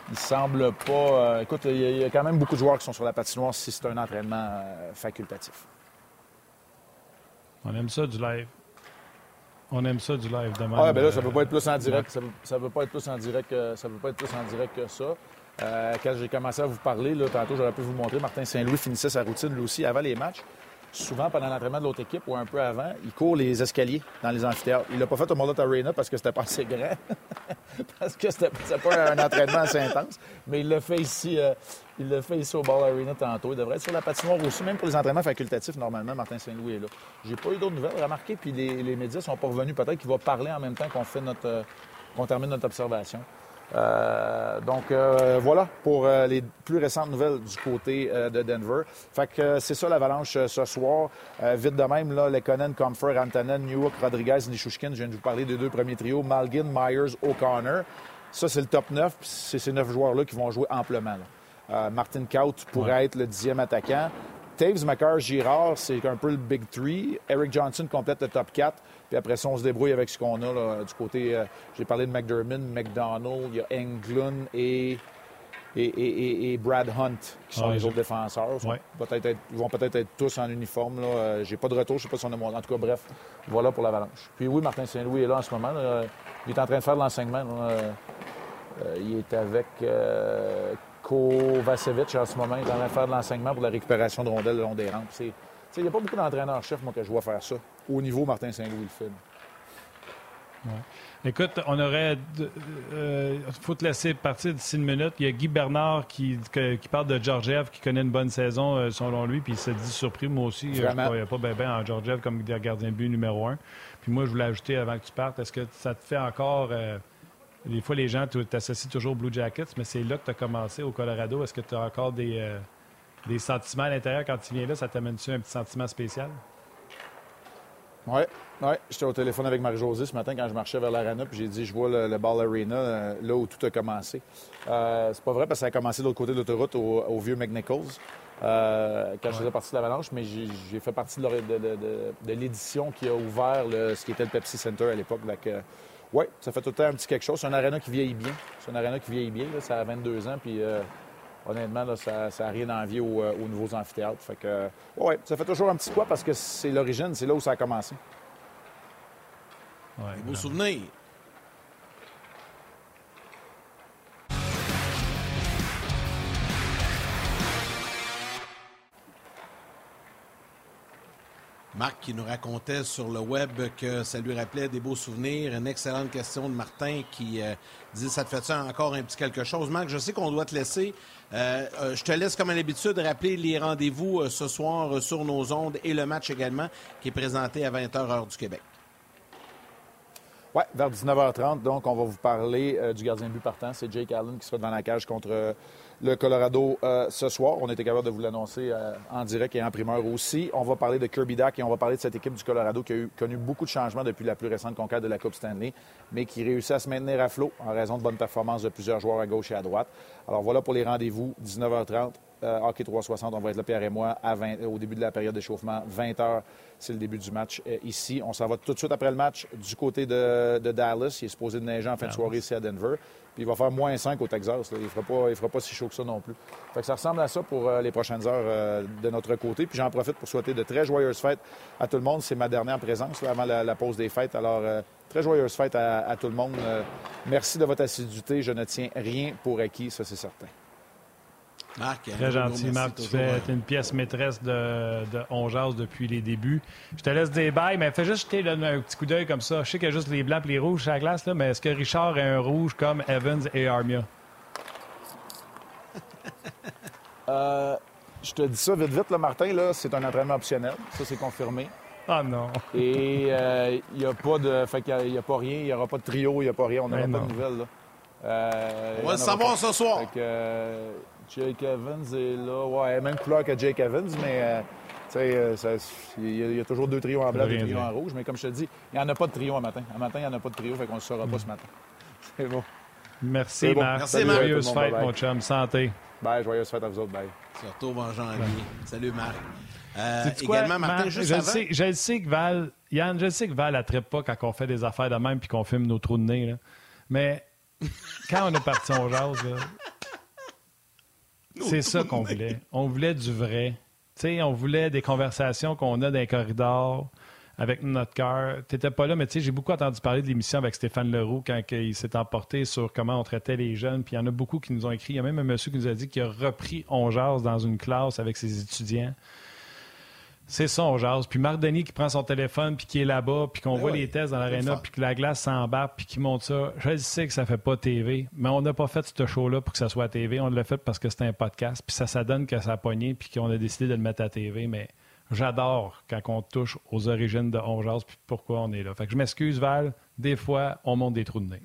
S3: il semble pas... écoute, il y, a quand même beaucoup de joueurs qui sont sur la patinoire si c'est un entraînement facultatif.
S2: On aime ça du live. On aime ça du live demain.
S3: Ah, ben là, ça peut pas être plus en direct. Ça, ne peut pas être plus en direct. ça peut pas être plus en direct que ça. Euh, quand j'ai commencé à vous parler, là, tantôt, j'aurais pu vous montrer, Martin Saint-Louis finissait sa routine lui aussi avant les matchs. Souvent, pendant l'entraînement de l'autre équipe ou un peu avant, il court les escaliers dans les amphithéâtres. Il l'a pas fait au Moloch Arena parce que c'était pas assez grand, parce que c'était pas un entraînement assez intense. Mais il l'a fait ici, euh, il l'a fait ici au Ball Arena tantôt. Il devrait être sur la patinoire aussi, même pour les entraînements facultatifs. Normalement, Martin Saint-Louis est là. J'ai pas eu d'autres nouvelles remarquées, puis les, les médias sont pas revenus. Peut-être qu'il va parler en même temps qu'on fait notre, euh, qu'on termine notre observation. Euh, donc euh, voilà pour euh, les plus récentes nouvelles du côté de Denver. Fait que c'est ça l'avalanche ce soir. vite de même, là, Lekonen, Comfort, Antonen, Newhook, Rodriguez, Nishushkin. Je viens de vous parler des deux premiers trios, Malgin, Myers, O'Connor. Ça, c'est le top 9. C'est ces neuf joueurs-là qui vont jouer amplement. Martin Kaut pourrait être le dixième attaquant. Taves, McCarr, Girard, c'est un peu le Big Three. Eric Johnson complète le top 4. Puis après ça, on se débrouille avec ce qu'on a du côté. Euh, j'ai parlé de McDermott, McDonald, il y a Englund et, et, Brad Hunt qui sont les autres défenseurs. Peut-être ils vont peut-être être tous en uniforme. Là. Euh, j'ai pas de retour, je sais pas si on a En tout cas, bref, voilà pour l'avalanche. Puis oui, Martin Saint-Louis est là en ce moment. Il est en train de faire de l'enseignement. Euh, il est avec Kovacevic en ce moment. Il est en train de faire de l'enseignement pour la récupération de rondelles le long des rampes. Il n'y a pas beaucoup d'entraîneurs-chefs, moi, que je vois faire ça. Au niveau Martin Saint-Louis le fait.
S2: Écoute, on aurait. Il euh, faut te laisser partir d'ici une minute. Il y a Guy Bernard qui, qui parle de Georgiev, qui connaît une bonne saison, euh, selon lui, puis il se dit surpris. Moi aussi, euh, je ne croyais pas bien ben en Georgiev comme gardien de but numéro un. Puis moi, je voulais ajouter avant que tu partes, est-ce que ça te fait encore. des fois, les gens t'associent toujours aux Blue Jackets, mais c'est là que tu as commencé au Colorado. Est-ce que tu as encore des des sentiments à l'intérieur quand tu viens là, ça t'amène-tu un petit sentiment spécial?
S3: Oui, oui. J'étais au téléphone avec Marie-Josée ce matin quand je marchais vers l'arena, puis j'ai dit je vois le, Ball Arena, euh, là où tout a commencé. Euh, c'est pas vrai parce que ça a commencé de l'autre côté de l'autoroute au, vieux McNichols. quand je faisais partie de l'Avalanche, mais j'ai fait partie de, l'édition qui a ouvert ce qui était le Pepsi Center à l'époque. Oui, ça fait tout le temps un petit quelque chose. C'est un aréna qui vieillit bien. C'est un aréna qui vieillit bien. Ça a 22 ans, puis honnêtement, ça n'a rien à envier aux, nouveaux amphithéâtres. Fait que, ouais, ça fait toujours un petit quoi parce que c'est l'origine, c'est là où ça a commencé.
S1: Ouais, Des beaux souvenirs. Marc qui nous racontait sur le web que ça lui rappelait des beaux souvenirs. Une excellente question de Martin qui euh, dit Ça te fait ça encore un petit quelque chose? Marc, je sais qu'on doit te laisser. Euh, euh, je te laisse, comme à l'habitude, rappeler les rendez-vous ce soir sur nos ondes et le match également qui est présenté à 20h heure du Québec.
S3: Oui, vers 19h30. Donc, on va vous parler du gardien de but partant. C'est Jake Allen qui sera dans la cage contre le Colorado euh, ce soir. On était capable de vous l'annoncer euh, en direct et en primeur aussi. On va parler de Kirby Duck et on va parler de cette équipe du Colorado qui a connu beaucoup de changements depuis la plus récente conquête de la Coupe Stanley, mais qui réussit à se maintenir à flot en raison de bonnes performances de plusieurs joueurs à gauche et à droite. Alors voilà pour les rendez-vous, 19h30. Euh, hockey 360, on va être là, Pierre et moi, au début de la période d'échauffement. 20 h, c'est le début du match ici. On s'en va tout de suite après le match du côté de, Dallas. Il est supposé de neiger en fin de soirée ici à Denver il va faire moins 5 au Texas. Il ne fera, pas, fera pas si chaud que ça non plus. Fait que ça ressemble à ça pour euh, les prochaines heures euh, de notre côté. Puis j'en profite pour souhaiter de très joyeuses fêtes à tout le monde. C'est ma dernière présence avant la, pause des fêtes. Alors, euh, très joyeuses fêtes à tout le monde. merci de votre assiduité. Je ne tiens rien pour acquis, ça c'est certain.
S2: Marc, Très gentil, Marc. Tu fais une pièce maîtresse de, de depuis les débuts. Je te laisse des bails, mais fais juste jeter un petit coup d'œil comme ça. Je sais qu'il y a juste les blancs et les rouges à la glace, là, mais est-ce que Richard est un rouge comme Evans et Armia?
S3: Euh, je te dis ça vite, vite, là, Martin. Là, c'est un entraînement optionnel. Ça, c'est confirmé.
S2: Ah non.
S3: Et euh, il n'y a pas de. Fait qu'il n'y a, pas rien. Il n'y aura pas de trio, il n'y a pas rien. On n'aura pas de nouvelles. Là.
S1: Euh, on va le savoir ce soir.
S3: Jake Evans est là. Ouais, même couleur que Jake Evans, mais euh, euh, il y, a toujours deux trios en blanc, deux trios en rouge. Mais comme je te dis, il n'y en a pas de trio un matin. Un matin, il n'y en a pas de trio, fait qu'on ne le saura pas ce matin. C'est bon.
S2: Merci, Marc. Merci, Marc. Joyeuse fête, mon chum. Santé.
S3: Bye, joyeuse fête à vous autres. Bye.
S1: Surtout en janvier. Salut, Marc. Euh, également, Martin, juste je, avant... sais,
S2: je sais que Val, Yann, je sais que Val ne pas quand on fait des affaires de même puis qu'on filme nos trous de nez. Là. Mais quand on est parti en jase, là, c'est ça qu'on voulait. On voulait du vrai. on voulait des conversations qu'on a dans les corridors avec notre cœur. Tu n'étais pas là, mais j'ai beaucoup entendu parler de l'émission avec Stéphane Leroux quand il s'est emporté sur comment on traitait les jeunes. Puis il y en a beaucoup qui nous ont écrit. Il y a même un monsieur qui nous a dit qu'il a repris On dans une classe avec ses étudiants. C'est ça, on jase. Puis Marc Denis qui prend son téléphone, puis qui est là-bas, puis qu'on ben voit les tests dans l'aréna, puis que la glace s'embarque, puis qui monte ça. Je sais que ça fait pas TV, mais on n'a pas fait ce show-là pour que ça soit TV. On l'a fait parce que c'était un podcast, puis ça, ça donne que ça a pogné, puis qu'on a décidé de le mettre à TV. Mais j'adore quand on touche aux origines de On jase, puis pourquoi on est là. Fait que je m'excuse, Val. Des fois, on monte des trous de nez.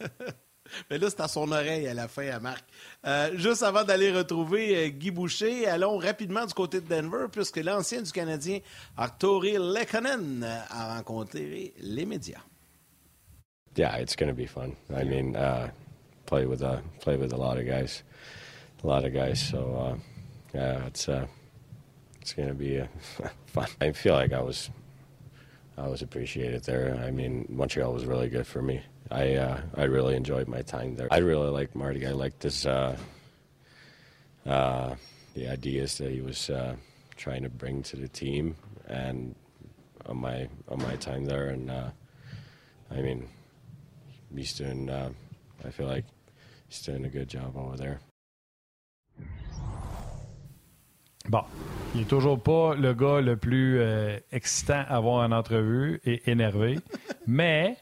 S1: Mais là, c'est à son oreille à la fin à Marc. Euh, juste avant d'aller retrouver euh, Guy Boucher, allons rapidement du côté de Denver, puisque l'ancien du Canadien, Arturi Lekkonen, a rencontré les médias.
S4: Yeah, it's going to be fun. I mean, uh, play with a play with a lot of guys, a lot of guys. So uh, yeah, it's uh, it's going to be uh, fun. I feel like I was I was appreciated there. I mean, Montreal was really good for me. I uh, I really enjoyed my time there. I really liked Marty. I liked his uh, uh, the ideas that he was uh, trying to bring to the team, and on my on my time there, and uh, I mean, he's doing. Uh, I feel like he's doing a good job over there.
S2: Bon, il est toujours pas le gars le plus euh, excitant à avoir en entrevue et énervé, mais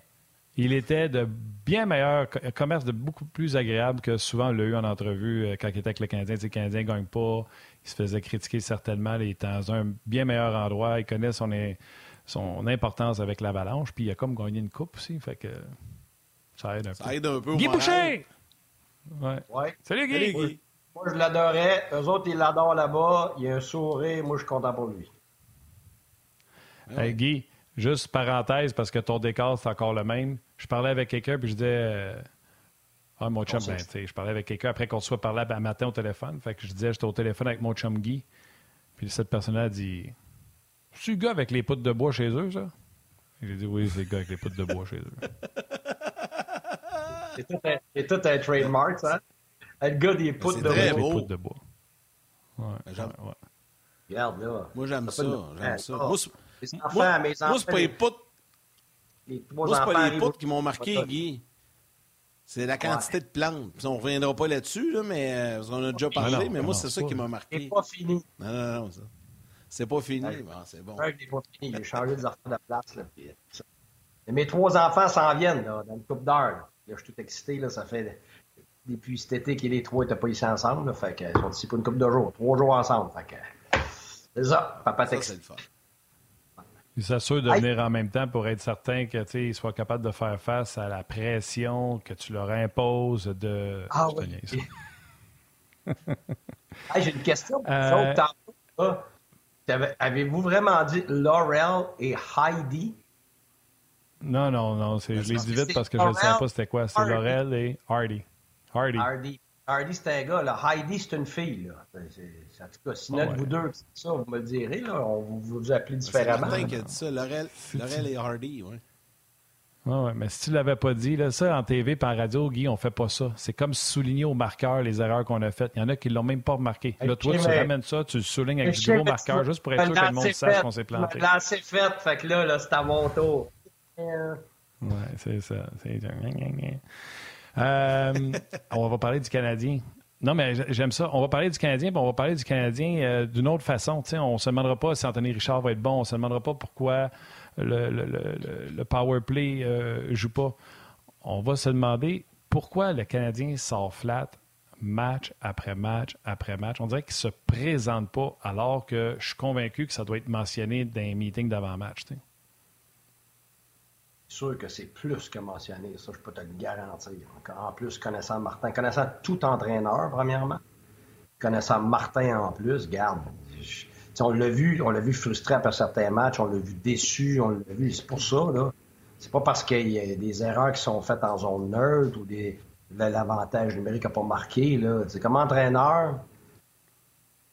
S2: Il était de bien meilleur commerce, de beaucoup plus agréable que souvent on l'a eu en entrevue euh, quand il était avec le Canadien. le Canadien ne gagne pas, il se faisait critiquer certainement. Il est dans un bien meilleur endroit, il connaît son, son importance avec l'avalanche, puis il a comme gagné une coupe aussi. Fait que ça aide un
S1: ça Aide un peu
S2: Guy Boucher!
S5: Ouais.
S2: Salut Guy!
S5: Moi, je l'adorais. Eux autres, ils l'adorent là-bas. Il a un sourire. Moi, je suis content pour lui.
S2: Hey, Guy, Juste parenthèse, parce que ton décor, c'est encore le même. Je parlais avec quelqu'un, puis je disais euh, Ah, mon chum, ben, je parlais avec quelqu'un après qu'on soit parlé un matin au téléphone. Fait que je disais, j'étais au téléphone avec mon chum Guy. Puis cette personne-là a dit C'est le gars avec les poutres de bois chez eux, ça? J'ai dit Oui, c'est le gars avec les poutres de bois chez eux.
S5: C'est tout, un trademark, ça. Le gars des poutres de, bois.
S2: poutres de bois. Ouais, ouais,
S5: Regarde, là.
S1: Moi, j'aime ça. J'aime ça. Moi, c'est pas les poutres. Moi, c'est pas les poutres qui m'ont marqué, Guy. C'est la quantité de plantes. on ne reviendra pas là-dessus, là, mais euh, on a déjà parlé, mais, moi, c'est ça qui m'a marqué.
S5: C'est pas fini.
S1: Non, non, non. Ça. C'est pas fini. c'est bon.
S5: C'est pas fini. J'ai changé des affaires de place. Là, puis, mes trois enfants s'en viennent là, dans une coupe d'heure. Je suis tout excité. Là, ça fait depuis cet été que les trois n'étaient pas ici ensemble. Là, fait que, ils sont ici pour une coupe de jours. Trois jours ensemble. Fait que, c'est ça. Papa texte.
S2: Il s'assure de venir en même temps pour être certain qu'ils soient capables de faire face à la pression que tu leur imposes de.
S5: Ah oui. J'ai une question. Euh... Avez-vous vraiment dit Laurel et Heidi?
S2: Non, non, non. Je les dis vite parce que je ne savais pas c'était quoi. C'est Laurel et Hardy.
S5: Hardy. Hardy. Hardy, c'est un gars. Là. Heidi, c'est une fille. Là. en tout cas, si ah notre vous deux, c'est ça, vous me le direz. Là. On vous, vous appelez différemment.
S1: C'est qui a dit ça. Laurel, Laurel et Hardy, oui.
S2: Oui, ouais, mais si tu ne l'avais pas dit, là, ça, en TV et en radio, Guy, on fait pas ça. C'est comme souligner au marqueur les erreurs qu'on a faites. Il y en a qui ne l'ont même pas remarqué. Là, toi, tu ramènes ça, tu le soulignes avec du gros marqueur juste pour être sûr que le monde sache qu'on s'est planté.
S5: Là, c'est fait. Fait que là, là c'est à mon tour.
S2: Oui, c'est ça. C'est... Euh, on va parler du Canadien. Non, mais j'aime ça. On va parler du Canadien, puis on va parler du Canadien euh, d'une autre façon. on ne se demandera pas si Anthony Richard va être bon. On ne se demandera pas pourquoi le, power play ne euh, joue pas. On va se demander pourquoi le Canadien sort flat match après match après match. On dirait qu'il ne se présente pas alors que je suis convaincu que ça doit être mentionné dans les meetings d'avant-match
S5: sûr que c'est plus que mentionné. Ça, je peux te le garantir. En plus, connaissant Martin, connaissant tout entraîneur, premièrement, connaissant Martin en plus, garde. on l'a vu, on l'a vu frustré après certains matchs, on l'a vu déçu, on l'a vu. C'est pour ça, là. C'est pas parce qu'il y a des erreurs qui sont faites en zone neutre ou des, l'avantage numérique n'a pas marqué, là. Comme entraîneur,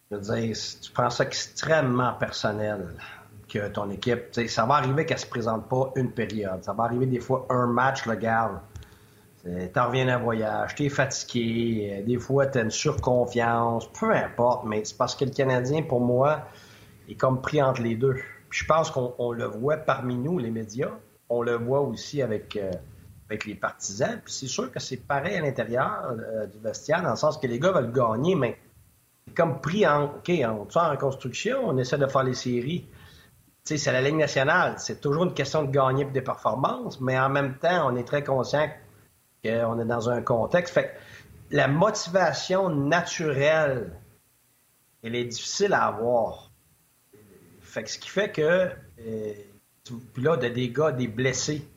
S5: je veux dire, tu prends ça extrêmement personnel que ton équipe, ça va arriver qu'elle se présente pas une période. Ça va arriver des fois un match, le gars. T'en reviens d'un voyage, t'es fatigué, euh, des fois t'as une surconfiance, peu importe, mais c'est parce que le Canadien, pour moi, est comme pris entre les deux. je pense qu'on le voit parmi nous, les médias, on le voit aussi avec, euh, avec les partisans. Puis c'est sûr que c'est pareil à l'intérieur euh, du vestiaire, dans le sens que les gars veulent gagner, mais comme pris en, en construction, on essaie de faire les séries c'est la Ligue nationale. C'est toujours une question de gagner des performances, mais en même temps, on est très conscient qu'on est dans un contexte. Fait la motivation naturelle, elle est difficile à avoir. Fait ce qui fait que, euh, là, des gars, des blessés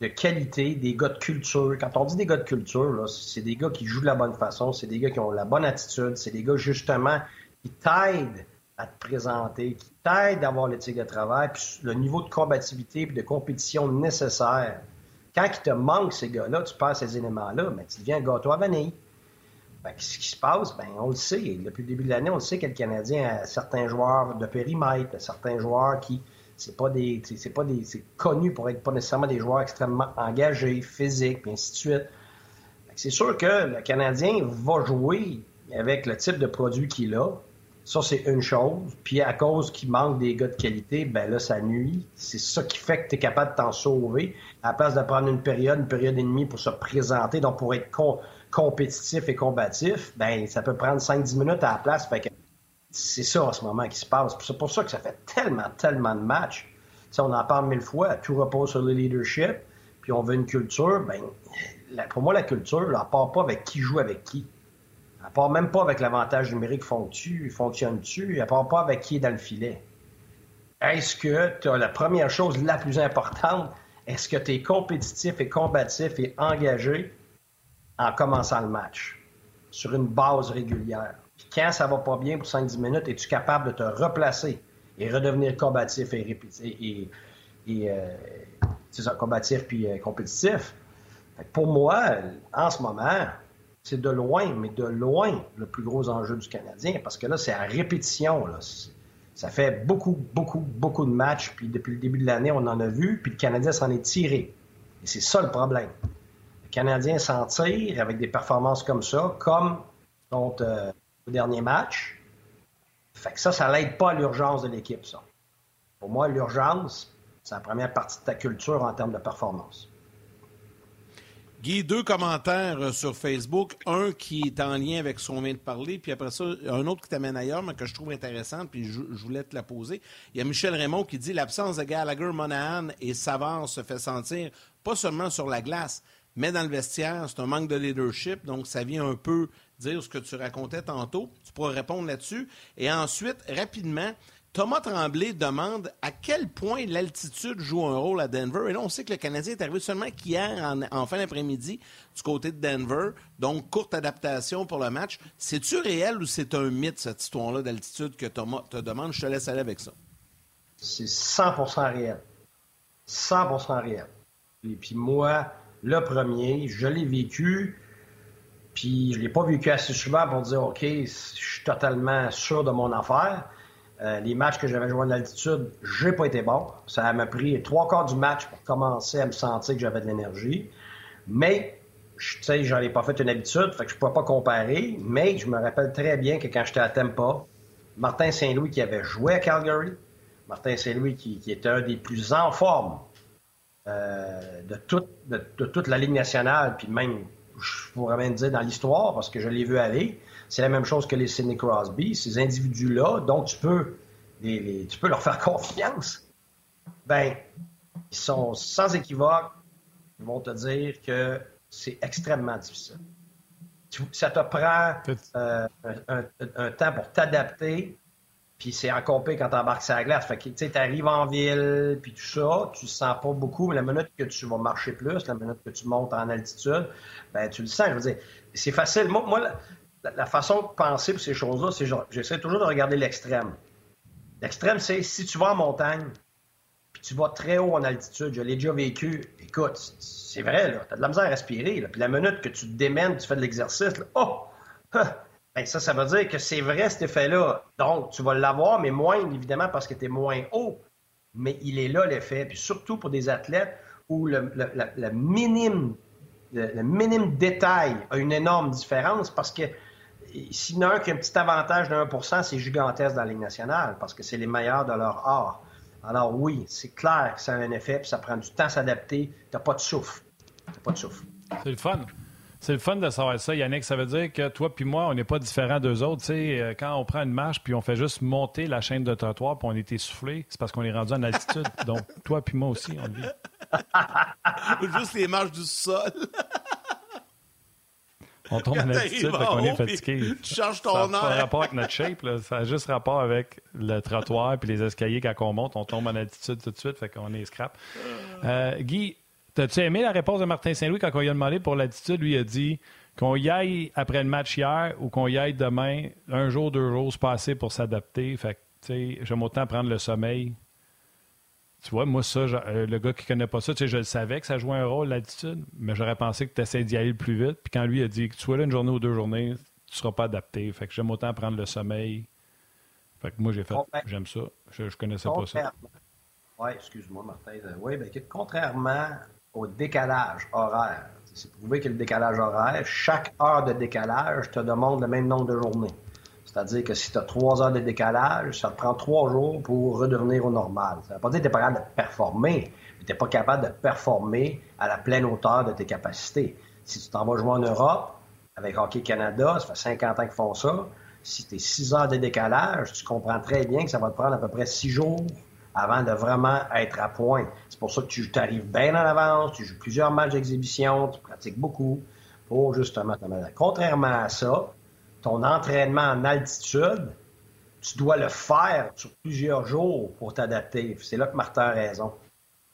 S5: de qualité, des gars de culture. Quand on dit des gars de culture, c'est des gars qui jouent de la bonne façon, c'est des gars qui ont la bonne attitude, c'est des gars justement qui t'aident à te présenter, qui t'aide d'avoir l'éthique de travail, puis le niveau de combativité et de compétition nécessaire. Quand il te manque ces gars-là, tu perds ces éléments-là, mais tu deviens un gâteau à vanille. Ben, ce qui se passe, ben, on le sait. Depuis le début de l'année, on le sait que le Canadien a certains joueurs de périmètre, certains joueurs qui, c'est pas des, c'est pas des, c'est connu pour être pas nécessairement des joueurs extrêmement engagés, physiques, et ainsi de suite. C'est sûr que le Canadien va jouer avec le type de produit qu'il a, ça, c'est une chose. Puis à cause qu'il manque des gars de qualité, ben là, ça nuit. C'est ça qui fait que tu es capable de t'en sauver. À la place de prendre une période, une période et demie pour se présenter, donc pour être compétitif et combatif, ben ça peut prendre 5-10 minutes à la place. C'est ça en ce moment qui se passe. C'est pour ça que ça fait tellement, tellement de matchs. on en parle mille fois, tout repose sur le leadership, puis on veut une culture. Ben, pour moi, la culture, elle part pas avec qui joue avec qui. Elle part même pas avec l'avantage numérique fonctionne-tu, elle part pas avec qui est dans le filet. Est-ce que tu as la première chose la plus importante, est-ce que tu es compétitif et combatif et engagé en commençant le match? Sur une base régulière? Puis quand ça va pas bien pour 5-10 minutes, es-tu capable de te replacer et redevenir combatif et, et, et, euh, puis euh, compétitif? Pour moi, en ce moment, c'est de loin, mais de loin, le plus gros enjeu du Canadien, parce que là, c'est à répétition. Ça fait beaucoup, beaucoup, beaucoup de matchs, puis depuis le début de l'année, on en a vu, puis le Canadien s'en est tiré. Et c'est ça le problème. Le Canadien s'en tire avec des performances comme ça, comme contre euh, le dernier match. Fait que ça, ça l'aide pas à l'urgence de l'équipe, ça. Pour moi, l'urgence, c'est la première partie de ta culture en termes de performance.
S1: Guy, deux commentaires euh, sur Facebook. Un qui est en lien avec ce qu'on vient de parler, puis après ça, un autre qui t'amène ailleurs, mais que je trouve intéressant, puis je, voulais te la poser. Il y a Michel Raymond qui dit l'absence de Gallagher, Monahan et Savard se fait sentir pas seulement sur la glace, mais dans le vestiaire. C'est un manque de leadership, donc ça vient un peu dire ce que tu racontais tantôt. Tu pourras répondre là-dessus. Et ensuite, rapidement, Thomas Tremblay demande à quel point l'altitude joue un rôle à Denver. Et là, on sait que le Canadien est arrivé seulement qu'hier, en, fin d'après-midi, du côté de Denver. Donc, courte adaptation pour le match. C'est-tu réel ou c'est un mythe, cette histoire-là d'altitude que Thomas te demande? Je te laisse aller avec ça.
S5: C'est 100% réel. 100% réel. Et puis moi, le premier, je l'ai vécu, puis je ne l'ai pas vécu assez souvent pour dire, OK, je suis totalement sûr de mon affaire. Euh, les matchs que j'avais joués en altitude, j'ai pas été bon. Ça m'a pris trois quarts du match pour commencer à me sentir que j'avais de l'énergie. Mais, tu sais, j'en ai pas fait une habitude, fait que je pouvais pas comparer. Mais je me rappelle très bien que quand j'étais à Tampa, Martin Saint-Louis qui avait joué à Calgary, Martin Saint-Louis qui, était un des plus en forme euh, de, toute, de, toute la Ligue nationale, puis même, je pourrais même dire dans l'histoire, parce que je l'ai vu aller. C'est la même chose que les Sidney Crosby. Ces individus-là, dont tu peux, tu peux leur faire confiance, ben, ils sont sans équivoque, ils vont te dire que c'est extrêmement difficile. ça te prend euh, un, temps pour t'adapter, puis c'est en compé quand tu embarques sur la glace. Fait que, tu arrives en ville, puis tout ça, tu ne sens pas beaucoup, mais la minute que tu vas marcher plus, la minute que tu montes en altitude, ben, tu le sens. Je veux dire, c'est facile. Moi, moi la, façon de penser pour ces choses-là, c'est j'essaie toujours de regarder l'extrême. L'extrême, c'est si tu vas en montagne, puis tu vas très haut en altitude, je l'ai déjà vécu, écoute, c'est vrai, là, as de la misère à respirer, puis la minute que tu te démènes, tu fais de l'exercice, oh! Ben, ça, ça veut dire que c'est vrai cet effet-là. Donc, tu vas l'avoir, mais moins, évidemment, parce que tu es moins haut. Mais il est là, l'effet. Puis surtout pour des athlètes où le, minime, le, minime détail a une énorme différence parce que s'il y en a un qui a un petit avantage de 1% c'est gigantesque dans la Ligue nationale parce que c'est les meilleurs de leur art. Alors oui, c'est clair que ça a un effet, puis ça prend du temps à s'adapter. Tu n'as pas de souffle. T'as pas de souffle.
S2: C'est le fun. C'est le fun de savoir ça, Yannick. Ça veut dire que toi puis moi, on n'est pas différents d'eux autres. euh, quand on prend une marche puis on fait juste monter la chaîne de trottoir puis on est essoufflé, c'est parce qu'on est rendu en altitude. Donc, toi puis moi aussi, on le vit.
S1: juste les marches du sol.
S2: On tombe en altitude, fait qu'on est fatigué.
S1: Tu changes ton
S2: Ça n'a pas rapport avec notre shape, là. ça a juste rapport avec le trottoir puis les escaliers. Quand on monte, on tombe en altitude tout de suite, fait qu'on est scrap. Euh, Guy, as-tu aimé la réponse de Martin Saint-Louis quand on lui a demandé pour l'altitude? Lui a dit qu'on y aille après le match hier ou qu'on y aille demain, un jour, deux jours, se passer pour s'adapter. Fait que, tu sais, j'aime autant prendre le sommeil tu vois, moi, ça, euh, le gars qui connaît pas ça, tu sais, je le savais que ça jouait un rôle, l'altitude, mais j'aurais pensé que tu essaies d'y aller le plus vite. Puis quand lui a dit que tu sois là une journée ou deux journées, tu seras pas adapté. Fait que j'aime autant prendre le sommeil. Fait que moi, j'ai fait, j'aime ça. Je, je connaissais pas ça.
S5: Oui, excuse-moi, Martin. Euh, oui, bien, contrairement au décalage horaire, c'est prouvé que le décalage horaire, chaque heure de décalage te demande le même nombre de journées. C'est-à-dire que si tu as trois heures de décalage, ça te prend trois jours pour redevenir au normal. Ça ne veut pas dire que tu n'es pas capable de performer, mais tu n'es pas capable de performer à la pleine hauteur de tes capacités. Si tu t'en vas jouer en Europe, avec Hockey Canada, ça fait 50 ans qu'ils font ça. Si tu six heures de décalage, tu comprends très bien que ça va te prendre à peu près six jours avant de vraiment être à point. C'est pour ça que tu arrives bien en avance, tu joues plusieurs matchs d'exhibition, tu pratiques beaucoup pour justement. Contrairement à ça, ton entraînement en altitude, tu dois le faire sur plusieurs jours pour t'adapter. C'est là que Martin a raison.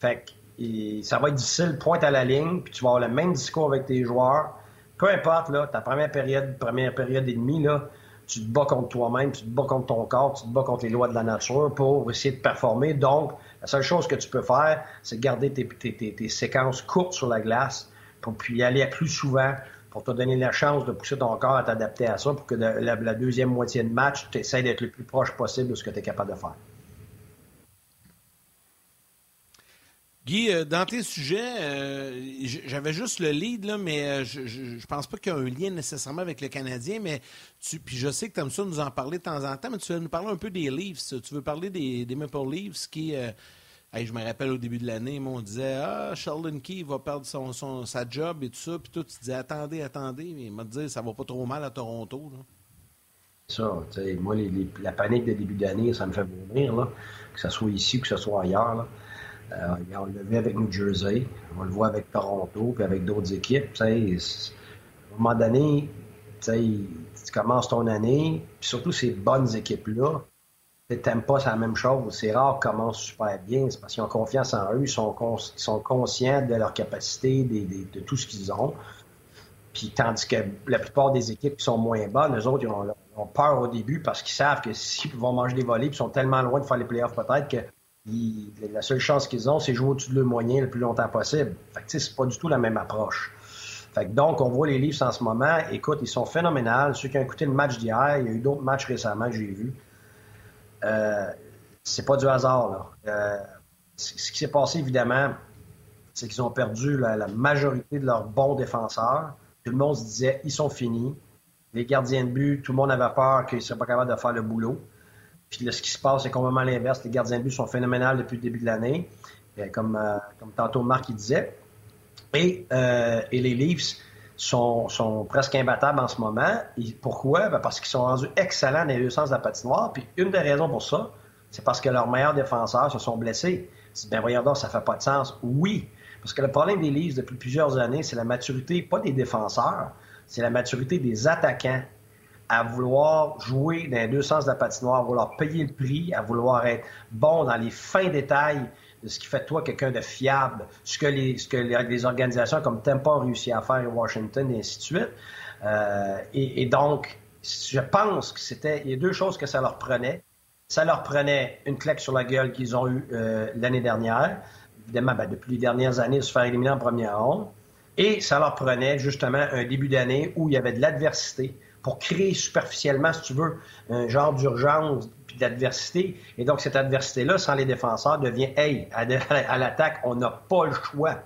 S5: Fait que ça va être difficile, pointe à la ligne, puis tu vas avoir le même discours avec tes joueurs. Peu importe, là, ta première période, première période et demie, là, tu te bats contre toi-même, tu te bats contre ton corps, tu te bats contre les lois de la nature pour essayer de performer. Donc, la seule chose que tu peux faire, c'est garder tes, tes séquences courtes sur la glace pour puis y aller plus souvent, pour te donner la chance de pousser ton corps à t'adapter à ça, pour que la, deuxième moitié de match, tu essaies d'être le plus proche possible de ce que tu es capable de faire.
S1: Guy, euh, dans tes sujets, euh, j'avais juste le lead, là, mais euh, je, je, pense pas qu'il y a un lien nécessairement avec le Canadien, mais tu, puis je sais que tu aimes ça nous en parler de temps en temps, mais tu veux nous parler un peu des Leafs. Tu veux parler des, des Maple Leafs qui, je me rappelle au début de l'année, on disait Ah, Sheldon Key va perdre son, son, sa job et tout ça, puis toi tu disais attendez, attendez, mais il m'a dit ça va pas trop mal à Toronto. Là.
S5: Ça, tu sais, moi, la panique de début d'année, ça me fait vomir, là, que ce soit ici ou que ce soit ailleurs. Là. On le vu avec New Jersey, on le voit avec Toronto, puis avec d'autres équipes. À un moment donné, tu commences ton année, puis surtout ces bonnes équipes-là, t'aimes pas, c'est la même chose. C'est rare qu'ils commencent super bien, c'est parce qu'ils ont confiance en eux, ils sont, conscients de leur capacité, de tout ce qu'ils ont. Puis tandis que la plupart des équipes qui sont moins bonnes, les autres, ils ont, peur au début parce qu'ils savent que s'ils vont manger des volets, ils sont tellement loin de faire les playoffs peut-être que la seule chance qu'ils ont, c'est jouer au-dessus de leurs moyens le plus longtemps possible. Fait que, c'est pas du tout la même approche. Fait que, donc, on voit les livres en ce moment. Écoute, ils sont phénoménales. Ceux qui ont écouté le match d'hier, il y a eu d'autres matchs récemment que j'ai vus. Euh, c'est pas du hasard. Euh, ce qui s'est passé, évidemment, c'est qu'ils ont perdu la, majorité de leurs bons défenseurs. Tout le monde se disait, ils sont finis. Les gardiens de but, tout le monde avait peur qu'ils ne seraient pas capables de faire le boulot. Puis là, ce qui se passe, c'est complètement l'inverse. Les gardiens de but sont phénoménales depuis le début de l'année, euh, comme, tantôt Marc il disait. Et, et les Leafs sont, presque imbattables en ce moment. Pourquoi? Ben parce qu'ils sont rendus excellents dans les deux sens de la patinoire. Puis une des raisons pour ça, c'est parce que leurs meilleurs défenseurs se sont blessés. Ben voyons donc, ça fait pas de sens. Oui, parce que le problème des Leafs depuis plusieurs années, c'est la maturité, pas des défenseurs, c'est la maturité des attaquants à vouloir jouer dans les deux sens de la patinoire, à vouloir payer le prix, à vouloir être bon dans les fins détails ce qui fait de toi quelqu'un de fiable, ce que les, ce que les, organisations comme Tempo ont réussi à faire à Washington et ainsi de suite. Euh, et, donc, je pense que c'était, il y a deux choses que ça leur prenait. Ça leur prenait une claque sur la gueule qu'ils ont eue euh, l'année dernière, évidemment, ben, depuis les dernières années, se faire éliminer en première ronde. Et ça leur prenait justement un début d'année où il y avait de l'adversité pour créer superficiellement, si tu veux, un genre d'urgence d'adversité. Et donc, cette adversité-là, sans les défenseurs, devient, hey, à, l'attaque, on n'a pas le choix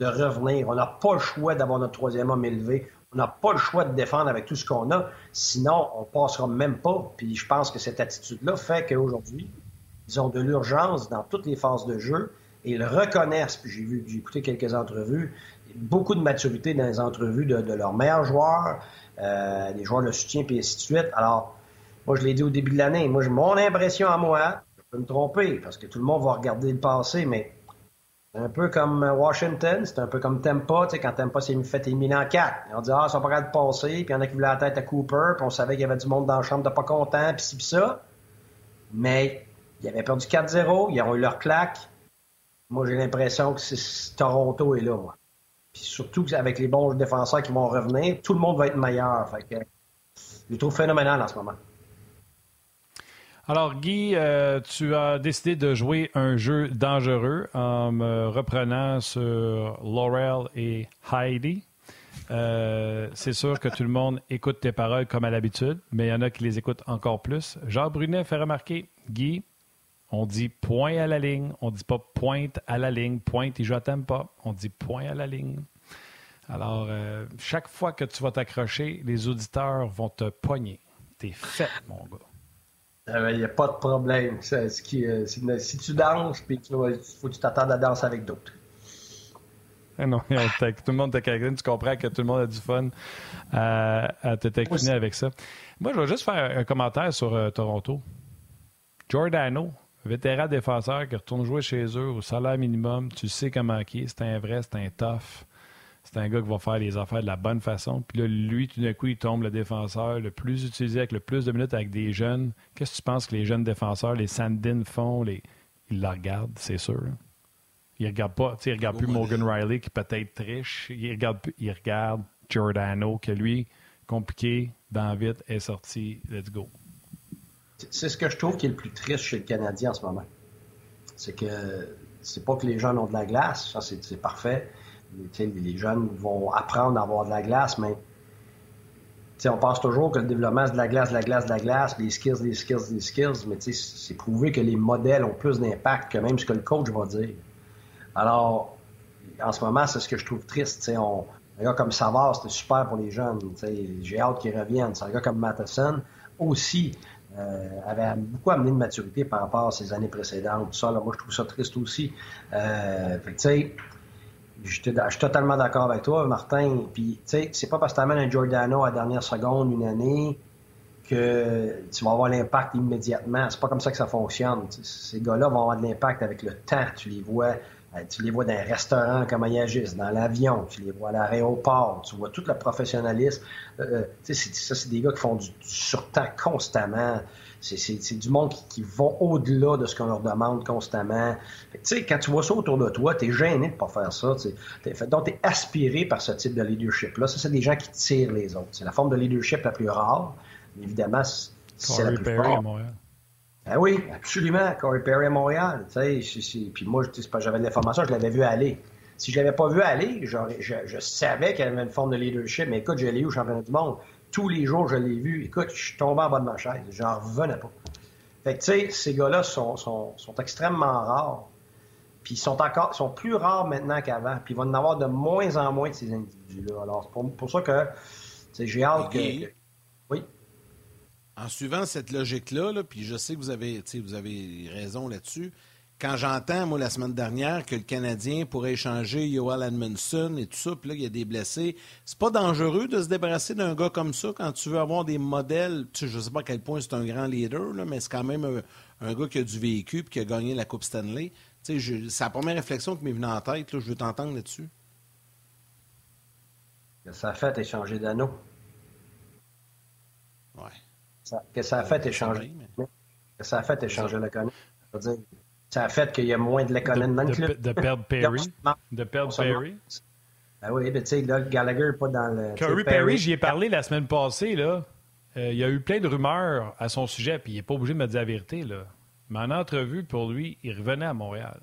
S5: de revenir. On n'a pas le choix d'avoir notre troisième homme élevé. On n'a pas le choix de défendre avec tout ce qu'on a. Sinon, on passera même pas. Puis je pense que cette attitude-là fait qu'aujourd'hui, ils ont de l'urgence dans toutes les phases de jeu et ils reconnaissent. Puis j'ai vu, j'ai écouté quelques entrevues, beaucoup de maturité dans les entrevues de, de leurs meilleurs joueurs. Euh, des joueurs de soutien, puis ainsi de suite. Alors, moi, je l'ai dit au début de l'année. Moi, mon impression à moi, je peux me tromper, parce que tout le monde va regarder le passé, mais c'est un peu comme Washington, c'est un peu comme Tampa, tu sais, quand Tampa s'est fait éliminer en quatre. Ils ont dit, ah, pas capables de passer, puis il y en a qui voulaient la tête à Cooper, puis on savait qu'il y avait du monde dans la chambre de pas content, puis ci, puis ça. Mais ils avaient perdu 4-0, ils ont eu leur claque. Moi, j'ai l'impression que Toronto est là, moi. Puis surtout avec les bons défenseurs qui vont revenir, tout le monde va être meilleur. Fait que, je le trouve phénoménal en ce moment.
S2: Alors, Guy, euh, tu as décidé de jouer un jeu dangereux en me reprenant sur Laurel et Heidi. Euh, c'est sûr que tout le monde écoute tes paroles comme à l'habitude, mais il y en a qui les écoutent encore plus. Jean Brunet fait remarquer, Guy, on dit point à la ligne. On dit pas pointe à la ligne. Pointe et je t'aime pas. On dit point à la ligne. Alors, euh, chaque fois que tu vas t'accrocher, les auditeurs vont te pogner. T'es fait, mon gars.
S5: Il ah n'y a pas de problème. Ce qui, euh, si, tu danses, puis il faut que tu t'attendes à danser avec d'autres.
S2: Ah non, tout le monde te Tu comprends que tout le monde a du fun à, te taquiner avec ça. Moi, je vais juste faire un commentaire sur euh, Toronto. Giordano, vétéran défenseur qui retourne jouer chez eux au salaire minimum, tu sais comment qui est, c'est un vrai, c'est un tough. C'est un gars qui va faire les affaires de la bonne façon. Puis là, lui, tout d'un coup, il tombe le défenseur le plus utilisé avec le plus de minutes avec des jeunes. Qu'est-ce que tu penses que les jeunes défenseurs, les Sandin font? Les... Ils la regardent, c'est sûr. Ils regardent pas, ils regardent plus Morgan Riley qui peut-être triche. Ils regardent, ils regardent Giordano qui, lui, compliqué, dans vite, est sorti. Let's go.
S5: C'est ce que je trouve qui est le plus triste chez le Canadien en ce moment. C'est que c'est pas que les gens ont de la glace, ça c'est parfait, les jeunes vont apprendre à avoir de la glace, mais on pense toujours que le développement, c'est de la glace, de la glace, de la glace, les skills, les skills, les skills, mais c'est prouvé que les modèles ont plus d'impact que même ce que le coach va dire. Alors, en ce moment, c'est ce que je trouve triste. Un gars comme Savard, c'était super pour les jeunes. J'ai hâte qu'ils reviennent. Un gars comme Matheson aussi euh, avait beaucoup amené de maturité par rapport à ses années précédentes. ça, moi, je trouve ça triste aussi. Euh, je suis totalement d'accord avec toi, Martin. Puis, tu sais, c'est pas parce que tu amènes un Giordano à la dernière seconde, une année, que tu vas avoir l'impact immédiatement. C'est pas comme ça que ça fonctionne. Ces gars-là vont avoir de l'impact avec le temps. Tu les vois euh, tu les vois dans un restaurant comme ils agissent, dans l'avion, tu les vois à l'aéroport, tu vois tout le professionnalisme. Euh, euh ça, c'est des gars qui font du, surtemps constamment. C'est du monde qui, vont au-delà de ce qu'on leur demande constamment. Tu sais, quand tu vois ça autour de toi, tu es gêné de pas faire ça. donc, tu es aspiré par ce type de leadership-là. Ça, c'est des gens qui tirent les autres. C'est la forme de leadership la plus rare. Évidemment, c'est la plus forte. Ben oui, absolument. Corey Perry à Montréal. Puis moi, j'avais de l'information, je l'avais vu aller. Si je l'avais pas vu aller, je, je, savais qu'elle avait une forme de leadership, mais écoute, je l'ai eu au championnat du monde. Tous les jours, je l'ai vu. Écoute, je suis tombé en bas de ma chaise. J'en revenais pas. Fait que, tu sais, ces gars-là sont, sont, sont, extrêmement rares. Puis ils sont encore sont plus rares maintenant qu'avant. Puis il va en avoir de moins en moins de ces individus-là. Alors, c'est pour, pour, ça que j'ai hâte que, Oui?
S1: En suivant cette logique-là, puis je sais que vous avez, vous avez raison là-dessus, quand j'entends, moi, la semaine dernière, que le Canadien pourrait échanger Yoel Edmondson et tout ça, puis là, il y a des blessés, c'est pas dangereux de se débarrasser d'un gars comme ça quand tu veux avoir des modèles. Tu sais, je sais pas à quel point c'est un grand leader, là, mais c'est quand même un, gars qui a du véhicule puis qui a gagné la Coupe Stanley. Tu sais, c'est la première réflexion qui m'est venue en tête. Là, je veux t'entendre là-dessus.
S5: Ça a fait échanger d'anneau.
S1: Ouais
S5: que ça a fait échanger. Que ça a fait échanger le Conan. Ça a fait qu'il y a moins de Lekonen dans le club.
S2: De, perdre Perry. de perdre Perry.
S5: Ben oui, mais tu sais, là, Gallagher n'est pas dans le.
S2: Curry Perry, j'y ai parlé la semaine passée, là. Euh, il y a eu plein de rumeurs à son sujet, puis il n'est pas obligé de me dire la vérité, là. Mais en entrevue, pour lui, il revenait à Montréal.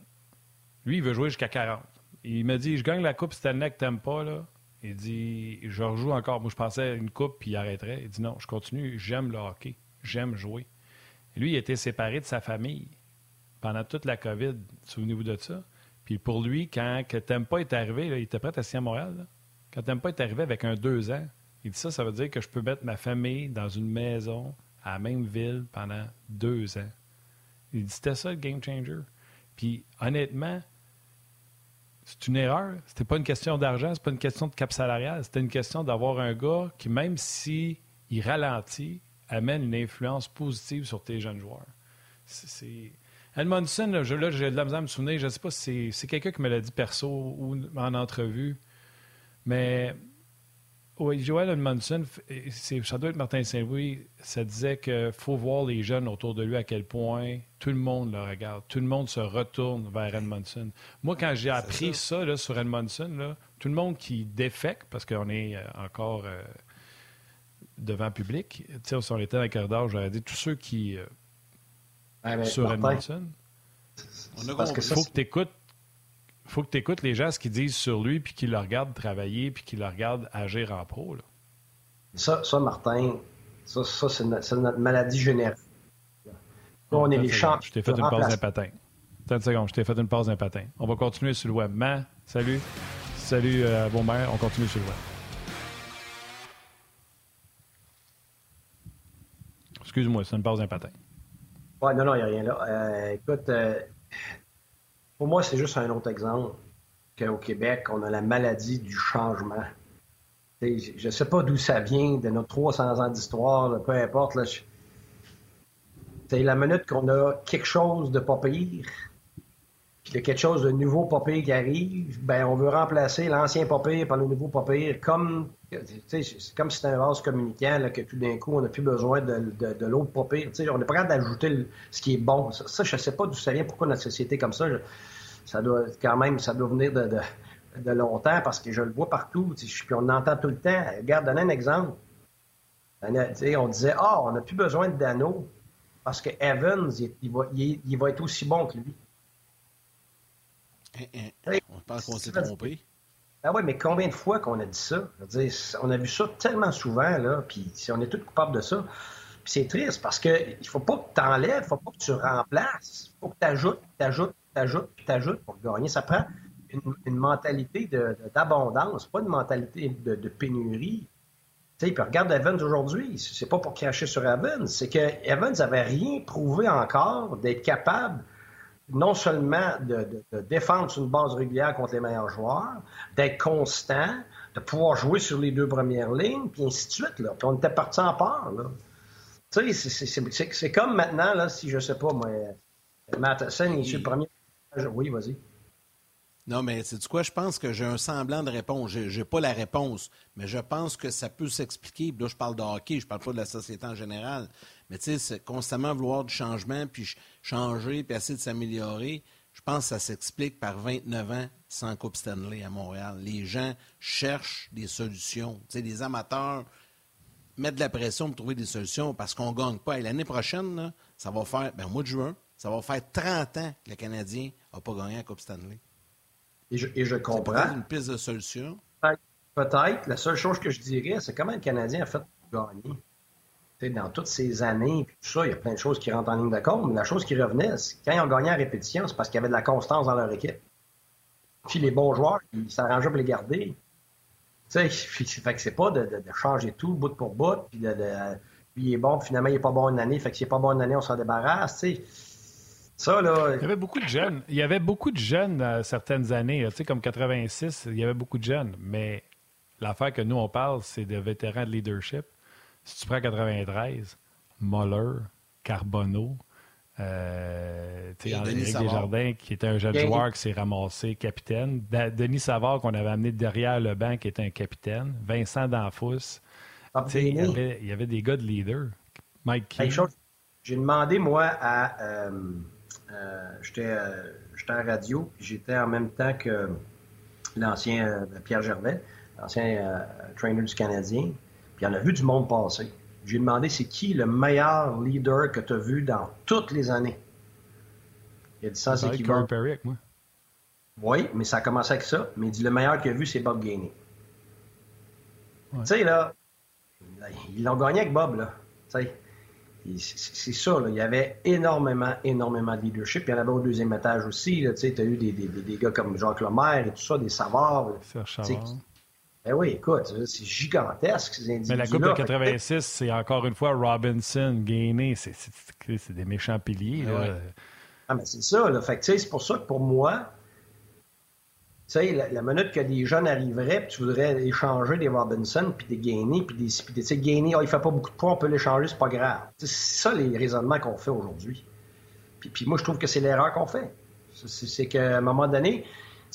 S2: Lui, il veut jouer jusqu'à 40. Il m'a dit Je gagne la Coupe Stanley que t'aimes pas, là. Il dit Je rejoue encore. Moi, je pensais à une coupe, puis il arrêterait. Il dit Non, je continue. J'aime le hockey. J'aime jouer. lui, il était séparé de sa famille pendant toute la COVID. Souvenez-vous de ça. Puis pour lui, quand que pas est arrivé, il était prêt à signer à Montréal. Quand pas est arrivé avec un deux ans, il dit ça, ça veut dire que je peux mettre ma famille dans une maison à la même ville pendant deux ans. Il dit c'était ça le game changer. Puis honnêtement, c'est une erreur. C'était pas une question d'argent, c'est pas une question de cap salarial. C'était une question d'avoir un gars qui, même si il ralentit, amène une influence positive sur tes jeunes joueurs. C'est... Edmondson, là, j'ai de la misère à me souvenir, je ne sais pas si c'est, quelqu'un qui me l'a dit perso ou en entrevue, mais oui, Joel Edmondson, ça doit être Martin Saint-Louis, ça disait qu'il faut voir les jeunes autour de lui à quel point tout le monde le regarde, tout le monde se retourne vers Edmondson. Moi, quand j'ai appris ça, sur Edmondson, tout le monde qui défecte, parce qu'on est euh, encore euh, devant public, si on était dans le corridor, j'aurais dit tous ceux qui. Euh, sur Edmondson. Parce que faut que tu écoutes faut que tu écoutes les gens ce qu'ils disent sur lui, puis qu'ils le regardent travailler, puis qu'ils le regardent agir en pro. Là.
S5: Ça, ça, Martin, ça, ça c'est notre, maladie générale. on est les champs.
S2: Je t'ai fait une pause d'un patin. Attends une seconde, je t'ai fait une pause d'un patin. On va continuer sur le web. Ma, salut. Salut, euh, bon mère, on continue sur le web. Excuse-moi, c'est une pause d'un patin.
S5: Non, non, il n'y a rien là. Euh, écoute, euh, pour moi, c'est juste un autre exemple qu'au Québec, on a la maladie du changement. je ne sais pas d'où ça vient, de notre 300 ans d'histoire, peu importe. La minute qu'on a quelque chose de pas pire, puis il y a quelque chose de nouveau pas pire qui arrive, ben on veut remplacer l'ancien pas pire par le nouveau pas pire, comme c'est comme si c'était un vase communicant, là, que tout d'un coup, on n'a plus besoin de, de, l'autre pas pire. on n'est pas capable d'ajouter ce qui est bon. Ça, je ne sais pas d'où ça vient, pourquoi notre société est comme ça. ça doit quand même, ça doit venir de, de, longtemps parce que je le vois partout. Puis on entend tout le temps. Regarde, donne un exemple. On disait, ah, on n'a plus besoin de Dano parce que Evans, il, va, il, va, être aussi bon que lui.
S1: Eh, eh, on pense qu'on s'est trompé.
S5: Ben oui, mais combien de fois qu'on a dit ça? Dire, on a vu ça tellement souvent, là, puis on est tous coupables de ça. Puis c'est triste parce qu'il ne faut pas que tu enlèves, il ne faut pas que tu remplaces. Il faut que tu ajoutes, tu ajoutes, tu ajoutes, puis tu ajoutes pour gagner. Ça prend une, mentalité d'abondance, pas une mentalité de, pénurie. Tu sais, puis regarde Evans aujourd'hui, c'est pas pour cracher sur Evans, c'est que Evans n'avait rien prouvé encore d'être capable non seulement de, défendre sur une base régulière contre les meilleurs joueurs, d'être constant, de pouvoir jouer sur les deux premières lignes, puis ainsi de suite. Là. Puis on était parti en part. Tu sais, c'est comme maintenant, là, si je sais pas, moi, Matheson, il est le premier. Oui, vas-y.
S1: Non, mais c'est du quoi? Je pense que j'ai un semblant de réponse. Je n'ai pas la réponse, mais je pense que ça peut s'expliquer. Là, je parle de hockey, je parle pas de la société en général. Mais tu sais, c'est constamment vouloir du changement, puis changer, puis essayer de s'améliorer. Je pense que ça s'explique par 29 ans sans Coupe Stanley à Montréal. Les gens cherchent des solutions. Tu sais, les amateurs mettent de la pression pour trouver des solutions parce qu'on ne gagne pas. Et l'année prochaine, ça va faire, ben, au mois de juin, ça va faire 30 ans que le Canadien n'a pas gagné la Coupe Stanley.
S5: Et je, et je comprends.
S1: une piste de solution.
S5: Peut-être. La seule chose que je dirais, c'est comment le Canadien a fait pour gagner dans toutes ces années, puis tout ça, il y a plein de choses qui rentrent en ligne de compte, mais la chose qui revenait, c'est quand ils ont gagné en répétition, c'est parce qu'il y avait de la constance dans leur équipe. Puis les bons joueurs, ils s'arrangeaient pour les garder. Tu sais, fait que c'est pas de, changer tout bout pour bout, puis de, puis il est bon, puis finalement il est pas bon une année, fait que s'il est pas bon une année, on s'en débarrasse, tu sais. Ça, là...
S2: Il y avait beaucoup de jeunes. Il y avait beaucoup de jeunes certaines années, tu sais, comme 86, il y avait beaucoup de jeunes, mais l'affaire que nous, on parle, c'est de vétérans de leadership. Si tu prends 93, Muller, Carbonneau, euh, Desjardins, qui était un jeune joueur qui s'est ramassé capitaine. Denis Savard, qu'on avait amené derrière le banc, qui était un capitaine. Vincent Danfous. Ah, il, y avait, des gars de leader. Mike.
S5: J'ai demandé, moi, à. Euh, euh, j'étais en radio, puis j'étais en même temps que l'ancien euh, Pierre Gervais, l'ancien trainer du Canadien. Il en a vu du monde passer. J'ai demandé c'est qui le meilleur leader que tu as vu dans toutes les années? Il a dit ça, c'est qui Bob... Perry moi. Oui, mais ça a commencé avec ça. Mais il dit le meilleur qu'il a vu, c'est Bob Gainey. Tu sais, là, ils l'ont gagné avec Bob, là. c'est ça, là. il y avait énormément, énormément de leadership. Il y en avait au deuxième étage aussi. Tu as eu des, des, des, gars comme Jacques Lemaire et tout ça, des savoirs. Ben oui, écoute, c'est gigantesque, ces
S2: Mais la Coupe de 86, c'est encore une fois Robinson, Gainey, c'est des méchants piliers.
S5: Là. Ah, mais c'est ça, là. Fait c'est pour ça que pour moi, tu sais, la, minute que des jeunes arriveraient, puis tu voudrais échanger des Robinson, puis des Gainey, puis des. tu sais, Gainey, oh, il fait pas beaucoup de points, on peut l'échanger, c'est pas grave. C'est ça les raisonnements qu'on fait aujourd'hui. Puis, puis moi, je trouve que c'est l'erreur qu'on fait. C'est qu'à un moment donné,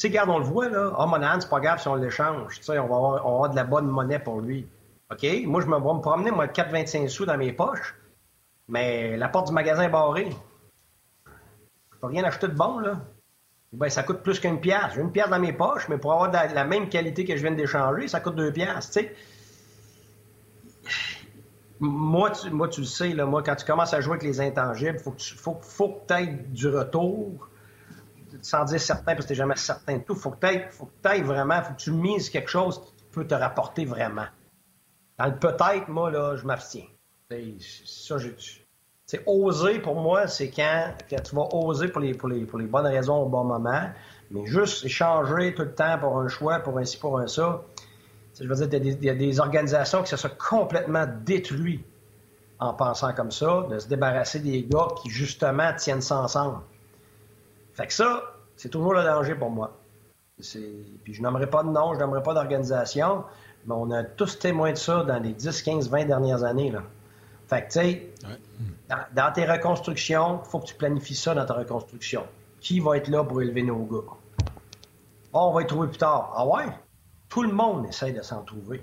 S5: sais, regarde, on le voit, là. Ah, oh, Monahan, c'est pas grave si on l'échange. Tu sais, on va, avoir, de la bonne monnaie pour lui. OK? Moi, je me, vais me promener, moi, 4,25 sous dans mes poches, mais la porte du magasin est barrée. Je peux rien acheter de bon, là. Ben, ça coûte plus qu'une pièce. J'ai une pièce dans mes poches, mais pour avoir la même qualité que je viens d'échanger, ça coûte deux pièces, tu. Moi tu, tu le sais, là, moi, quand tu commences à jouer avec les intangibles, faut que tu faut, faut aies du retour sans dire certain, parce que tu jamais certain de tout, faut que tu faut que vraiment, faut que tu mises quelque chose qui peut te rapporter vraiment. Dans le peut-être, moi, là, je m'abstiens. Ça, c'est oser pour moi, c'est quand, tu vas oser pour les bonnes raisons au bon moment, mais juste échanger tout le temps pour un choix, pour un ci, pour un ça. Je veux dire, il y, a des organisations qui se sont complètement détruites en pensant comme ça, de se débarrasser des gars qui, justement, tiennent ça ensemble. Fait que ça, c'est toujours le danger pour moi. Puis je n'aimerais pas de nom, je n'aimerais pas d'organisation, mais on a tous témoin de ça dans les 10, 15, 20 dernières années. Là. Fait que, tu sais, dans, tes reconstructions, il faut que tu planifies ça dans ta reconstruction. Qui va être là pour élever nos gars? on va y trouver plus tard. Ah ouais? Tout le monde essaie de s'en trouver.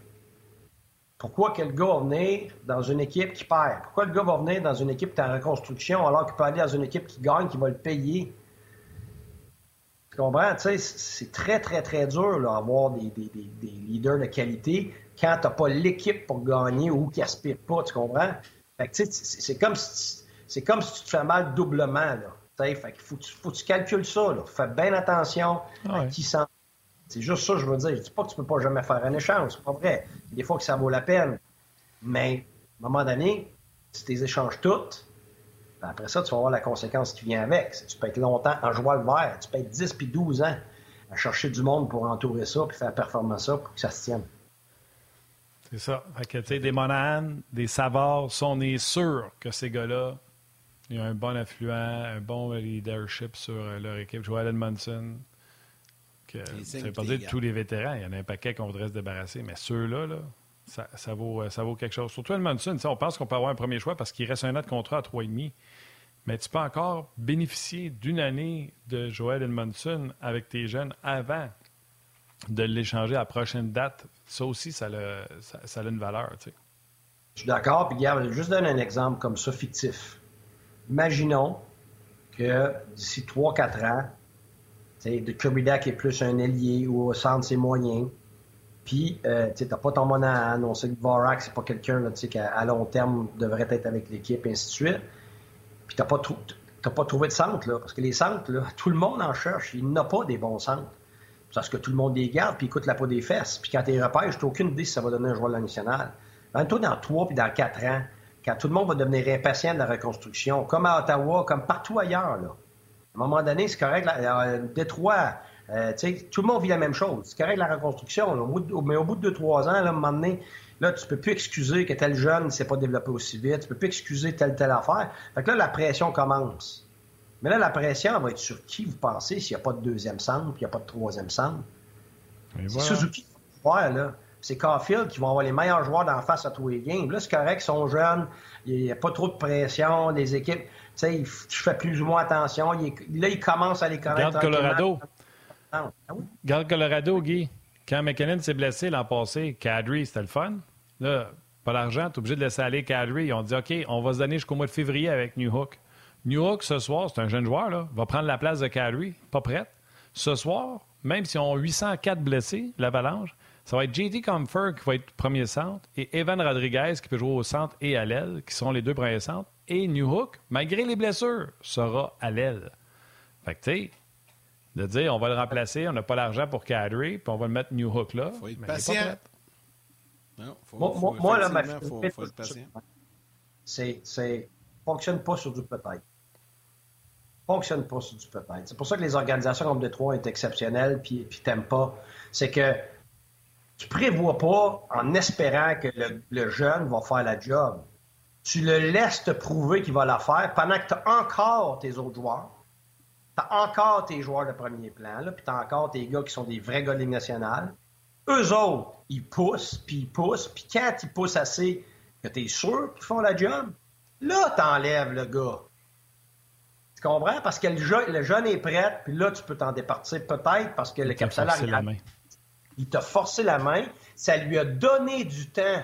S5: Pourquoi quel gars va venir dans une équipe qui perd? Pourquoi le gars va venir dans une équipe qui est en reconstruction alors qu'il peut aller dans une équipe qui gagne, qui va le payer? Tu comprends? c'est très, très, très dur d'avoir des, leaders de qualité quand tu n'as pas l'équipe pour gagner ou qui aspire pas, tu comprends? c'est comme si c'est comme si tu te fais mal doublement. Là. Fait faut, que tu, faut que tu calcules ça. Fais bien attention à qui s'en C'est juste ça, je veux dire. Je dis pas que tu peux pas jamais faire un échange, c'est pas vrai. Des fois que ça vaut la peine. Mais, à un moment donné, si tu les échanges toutes, après ça, tu vas avoir la conséquence qui vient avec. Tu peux être longtemps en jouant le vert. Tu peux être 10 puis 12 ans à chercher du monde pour entourer ça puis faire performer ça pour que ça se tienne.
S2: C'est ça. Fait que, tu sais, des Monahan, des Savard, on est sûr que ces gars-là, il y a un bon affluent, un bon leadership sur euh, leur équipe. Joel Edmondson, que, ça ne veut pas dire tous les vétérans. Il y en a un paquet qu'on voudrait se débarrasser, mais ceux-là, là, ça, vaut, euh, ça vaut quelque chose. Surtout Edmondson, on pense qu'on peut avoir un premier choix parce qu'il reste un an de contrat à 3,5. Mais tu peux encore bénéficier d'une année de Joel Edmondson avec tes jeunes avant de l'échanger à la prochaine date. Ça aussi, ça a, une valeur.
S5: Je suis d'accord. Puis, regarde, juste donner un exemple comme ça, fictif. Imaginons que d'ici 3-4 ans, de Kirby est plus un ailier ou au centre, c'est moyen. Puis, euh, tu n'as pas ton Monahan. On sait que Vorak, c'est pas quelqu'un qui, à long terme, devrait être avec l'équipe, ainsi de suite. Puis, tu n'as pas, trouvé de centre, parce que les centres, tout le monde en cherche. Il n'a pas des bons centres. Parce que tout le monde les garde, puis écoute la peau des fesses. Puis, quand tu les je n'ai aucune idée si ça va donner un joueur de la nationale. Dans 3 puis dans 4 ans, quand tout le monde va devenir impatient de la reconstruction, comme à Ottawa, comme partout ailleurs. À un moment donné, c'est correct. Là, Détroit, euh, tout le monde vit la même chose. C'est correct la reconstruction, mais au bout de 2-3 ans, là, à un moment donné, là, tu peux plus excuser que tel jeune ne s'est pas développé aussi vite. Tu peux plus excuser telle telle affaire. Fait que là, la pression commence. Mais là, la pression va être sur qui, vous pensez, s'il n'y a pas de deuxième centre, puis il n'y a pas de troisième centre? C'est Suzuki là. C'est Caulfield qui vont avoir les meilleurs joueurs d'en face à tous les games. Là, c'est correct, ils sont jeunes, il n'y a pas trop de pression, les équipes, tu sais, je fais plus ou moins attention. là, ils commencent à les connaître.
S2: Garde Colorado. Ah, Garde Colorado, Guy. Quand McKinnon s'est blessé l'an passé, Kadri, c'était le fun. Là, pas l'argent, tu es obligé de laisser aller Kadri. Ils ont dit OK, on va se donner jusqu'au mois de février avec New Hook. New ce soir, c'est un jeune joueur, là, va prendre la place de Kadri, pas prête. Ce soir, même si on ont 804 blessés, l'Avalanche, ça va être JT Comfort qui va être premier centre et Evan Rodriguez qui peut jouer au centre et à l'aile, qui sont les deux premiers centres. Et New Hook, malgré les blessures, sera à l'aile. Fait que, tu sais, de dire on va le remplacer, on n'a pas l'argent pour Kadri, puis on va le mettre New Hook là.
S1: faut être patient.
S5: Non, faut, moi, faut, moi là, ma faut, faut être patient. C'est, c'est, fonctionne pas sur du peut-être. Fonctionne pas sur du peut-être. C'est pour ça que les organisations comme Détroit sont exceptionnelles, puis, puis t'aimes pas. C'est que tu prévois pas en espérant que le, le, jeune va faire la job. Tu le laisses te prouver qu'il va la faire pendant que tu as encore tes autres joueurs T'as encore tes joueurs de premier plan, là, puis t'as encore tes gars qui sont des vrais gars de Ligue nationale. Eux autres, ils poussent, puis ils poussent, puis quand ils poussent assez que t'es sûr qu'ils font la job, là, t'enlèves le gars. Tu comprends? Parce que le, jeune est prêt, puis là, tu peux t'en départir peut-être parce que le cap il t'a forcé la main. Ça lui a donné du temps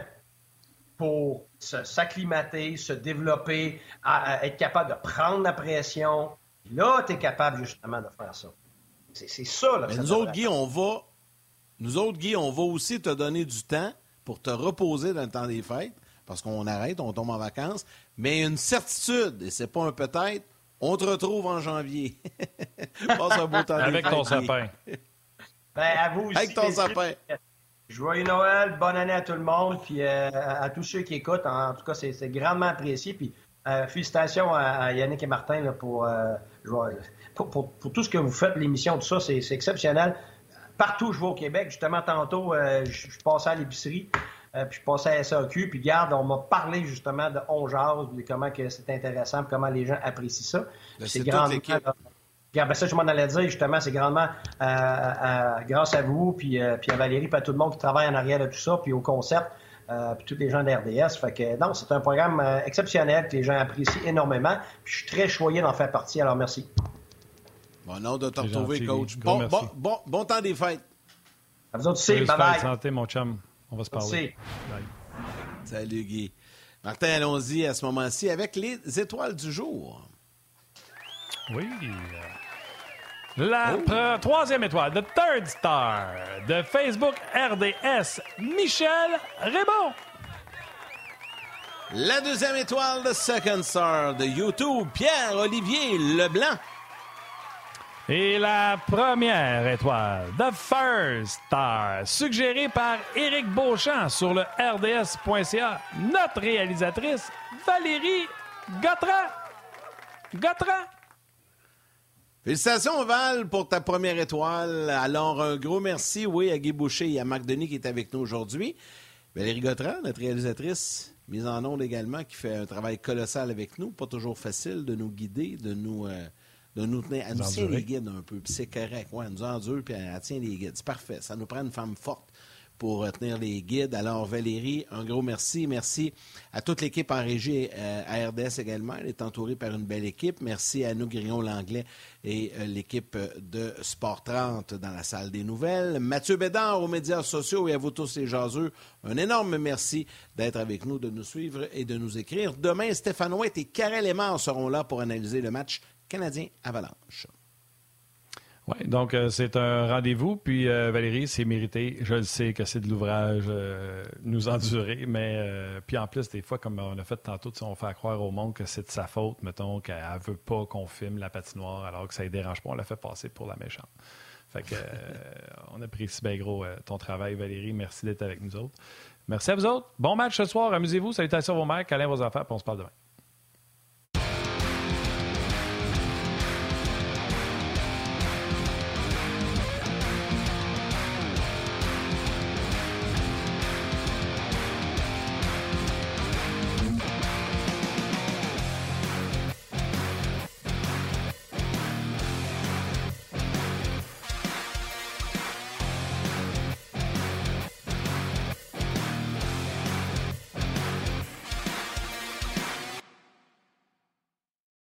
S5: pour s'acclimater, se développer, être capable de prendre la pression, Là, tu es capable justement de faire ça. C'est ça. Là,
S1: Mais nous autres, Guy, on va. Nous autres, Guy, on va aussi te donner du temps pour te reposer dans le temps des fêtes, parce qu'on arrête, on tombe en vacances. Mais une certitude, et c'est pas un peut-être, on te retrouve en janvier.
S2: Passe un beau temps Avec ton sapin.
S5: Ben, à vous aussi.
S1: Avec ton sapin.
S5: Joyeux Noël, bonne année à tout le monde, puis euh, à, tous ceux qui écoutent. En, tout cas, c'est grandement apprécié. Puis euh, félicitations à, Yannick et Martin là, pour, euh, pour, tout ce que vous faites, l'émission, tout ça, c'est exceptionnel. Partout où je vais au Québec, justement, tantôt, euh, je, je, passais à l'épicerie, puis je passais à SAQ, puis garde, on m'a parlé justement de On de comment c'est intéressant, comment les gens apprécient ça.
S1: Ben, c'est grandement...
S5: Ben ça, je m'en allais dire, justement, c'est grandement grâce à vous, puis, puis à Valérie, puis à tout le monde qui travaille en arrière de tout ça, puis au concept. Euh, puis tous les gens d'RDS. Fait que non, c'est un programme euh, exceptionnel que les gens apprécient énormément. Puis je suis très choyé d'en faire partie. Alors merci.
S1: Bon nom de te retrouver, coach. Bon, bon, bon, temps des fêtes.
S5: À vous aussi. Bye bye.
S2: santé, mon chum. On va se parler.
S1: Salut, Guy. Martin, allons-y à ce moment-ci avec les étoiles du jour.
S2: Oui. La oh. troisième étoile, The Third Star, de Facebook RDS, Michel Raymond.
S1: La deuxième étoile, The Second Star, de YouTube, Pierre-Olivier Leblanc.
S2: Et la première étoile, The First Star, suggérée par Éric Beauchamp sur le RDS.ca, notre réalisatrice Valérie Gautran. Gautran.
S1: Félicitations, Val, pour ta première étoile. Alors, un gros merci, oui, à Guy Boucher et à Marc Denis qui est avec nous aujourd'hui. Valérie Gautran, notre réalisatrice, mise en onde également, qui fait un travail colossal avec nous. Pas toujours facile de nous guider, de nous... Euh, de nous tenir. Elle nous tient les guides un peu, puis c'est correct. Ouais, elle nous endure, puis elle, tient les guides. C'est parfait. Ça nous prend une femme forte pour tenir les guides. Alors, Valérie, un gros merci. Merci à toute l'équipe en régie euh, à RDS également. Elle est entourée par une belle équipe. Merci à nous, Grillon-Langlais et euh, l'équipe de Sport 30 dans la salle des nouvelles. Mathieu Bédard aux médias sociaux et à vous tous les jaseux, un énorme merci d'être avec nous, de nous suivre et de nous écrire. Demain, Stéphane Ouette et Karel Lemar seront là pour analyser le match Canadien
S2: Oui, donc euh, c'est un rendez-vous. Puis euh, Valérie, c'est mérité. Je le sais que c'est de l'ouvrage euh, nous endurer, mais puis en plus, des fois, comme on a fait tantôt, on fait croire au monde que c'est de sa faute, mettons, qu'elle ne veut pas qu'on filme la patinoire alors que ça ne dérange pas. On l'a fait passer pour la méchante. Fait que on apprécie bien gros ton travail, Valérie. Merci d'être avec nous autres. Merci à vous autres. Bon match ce soir. Amusez-vous. Salutations vos mères, câlins vos enfants, puis on se parle demain.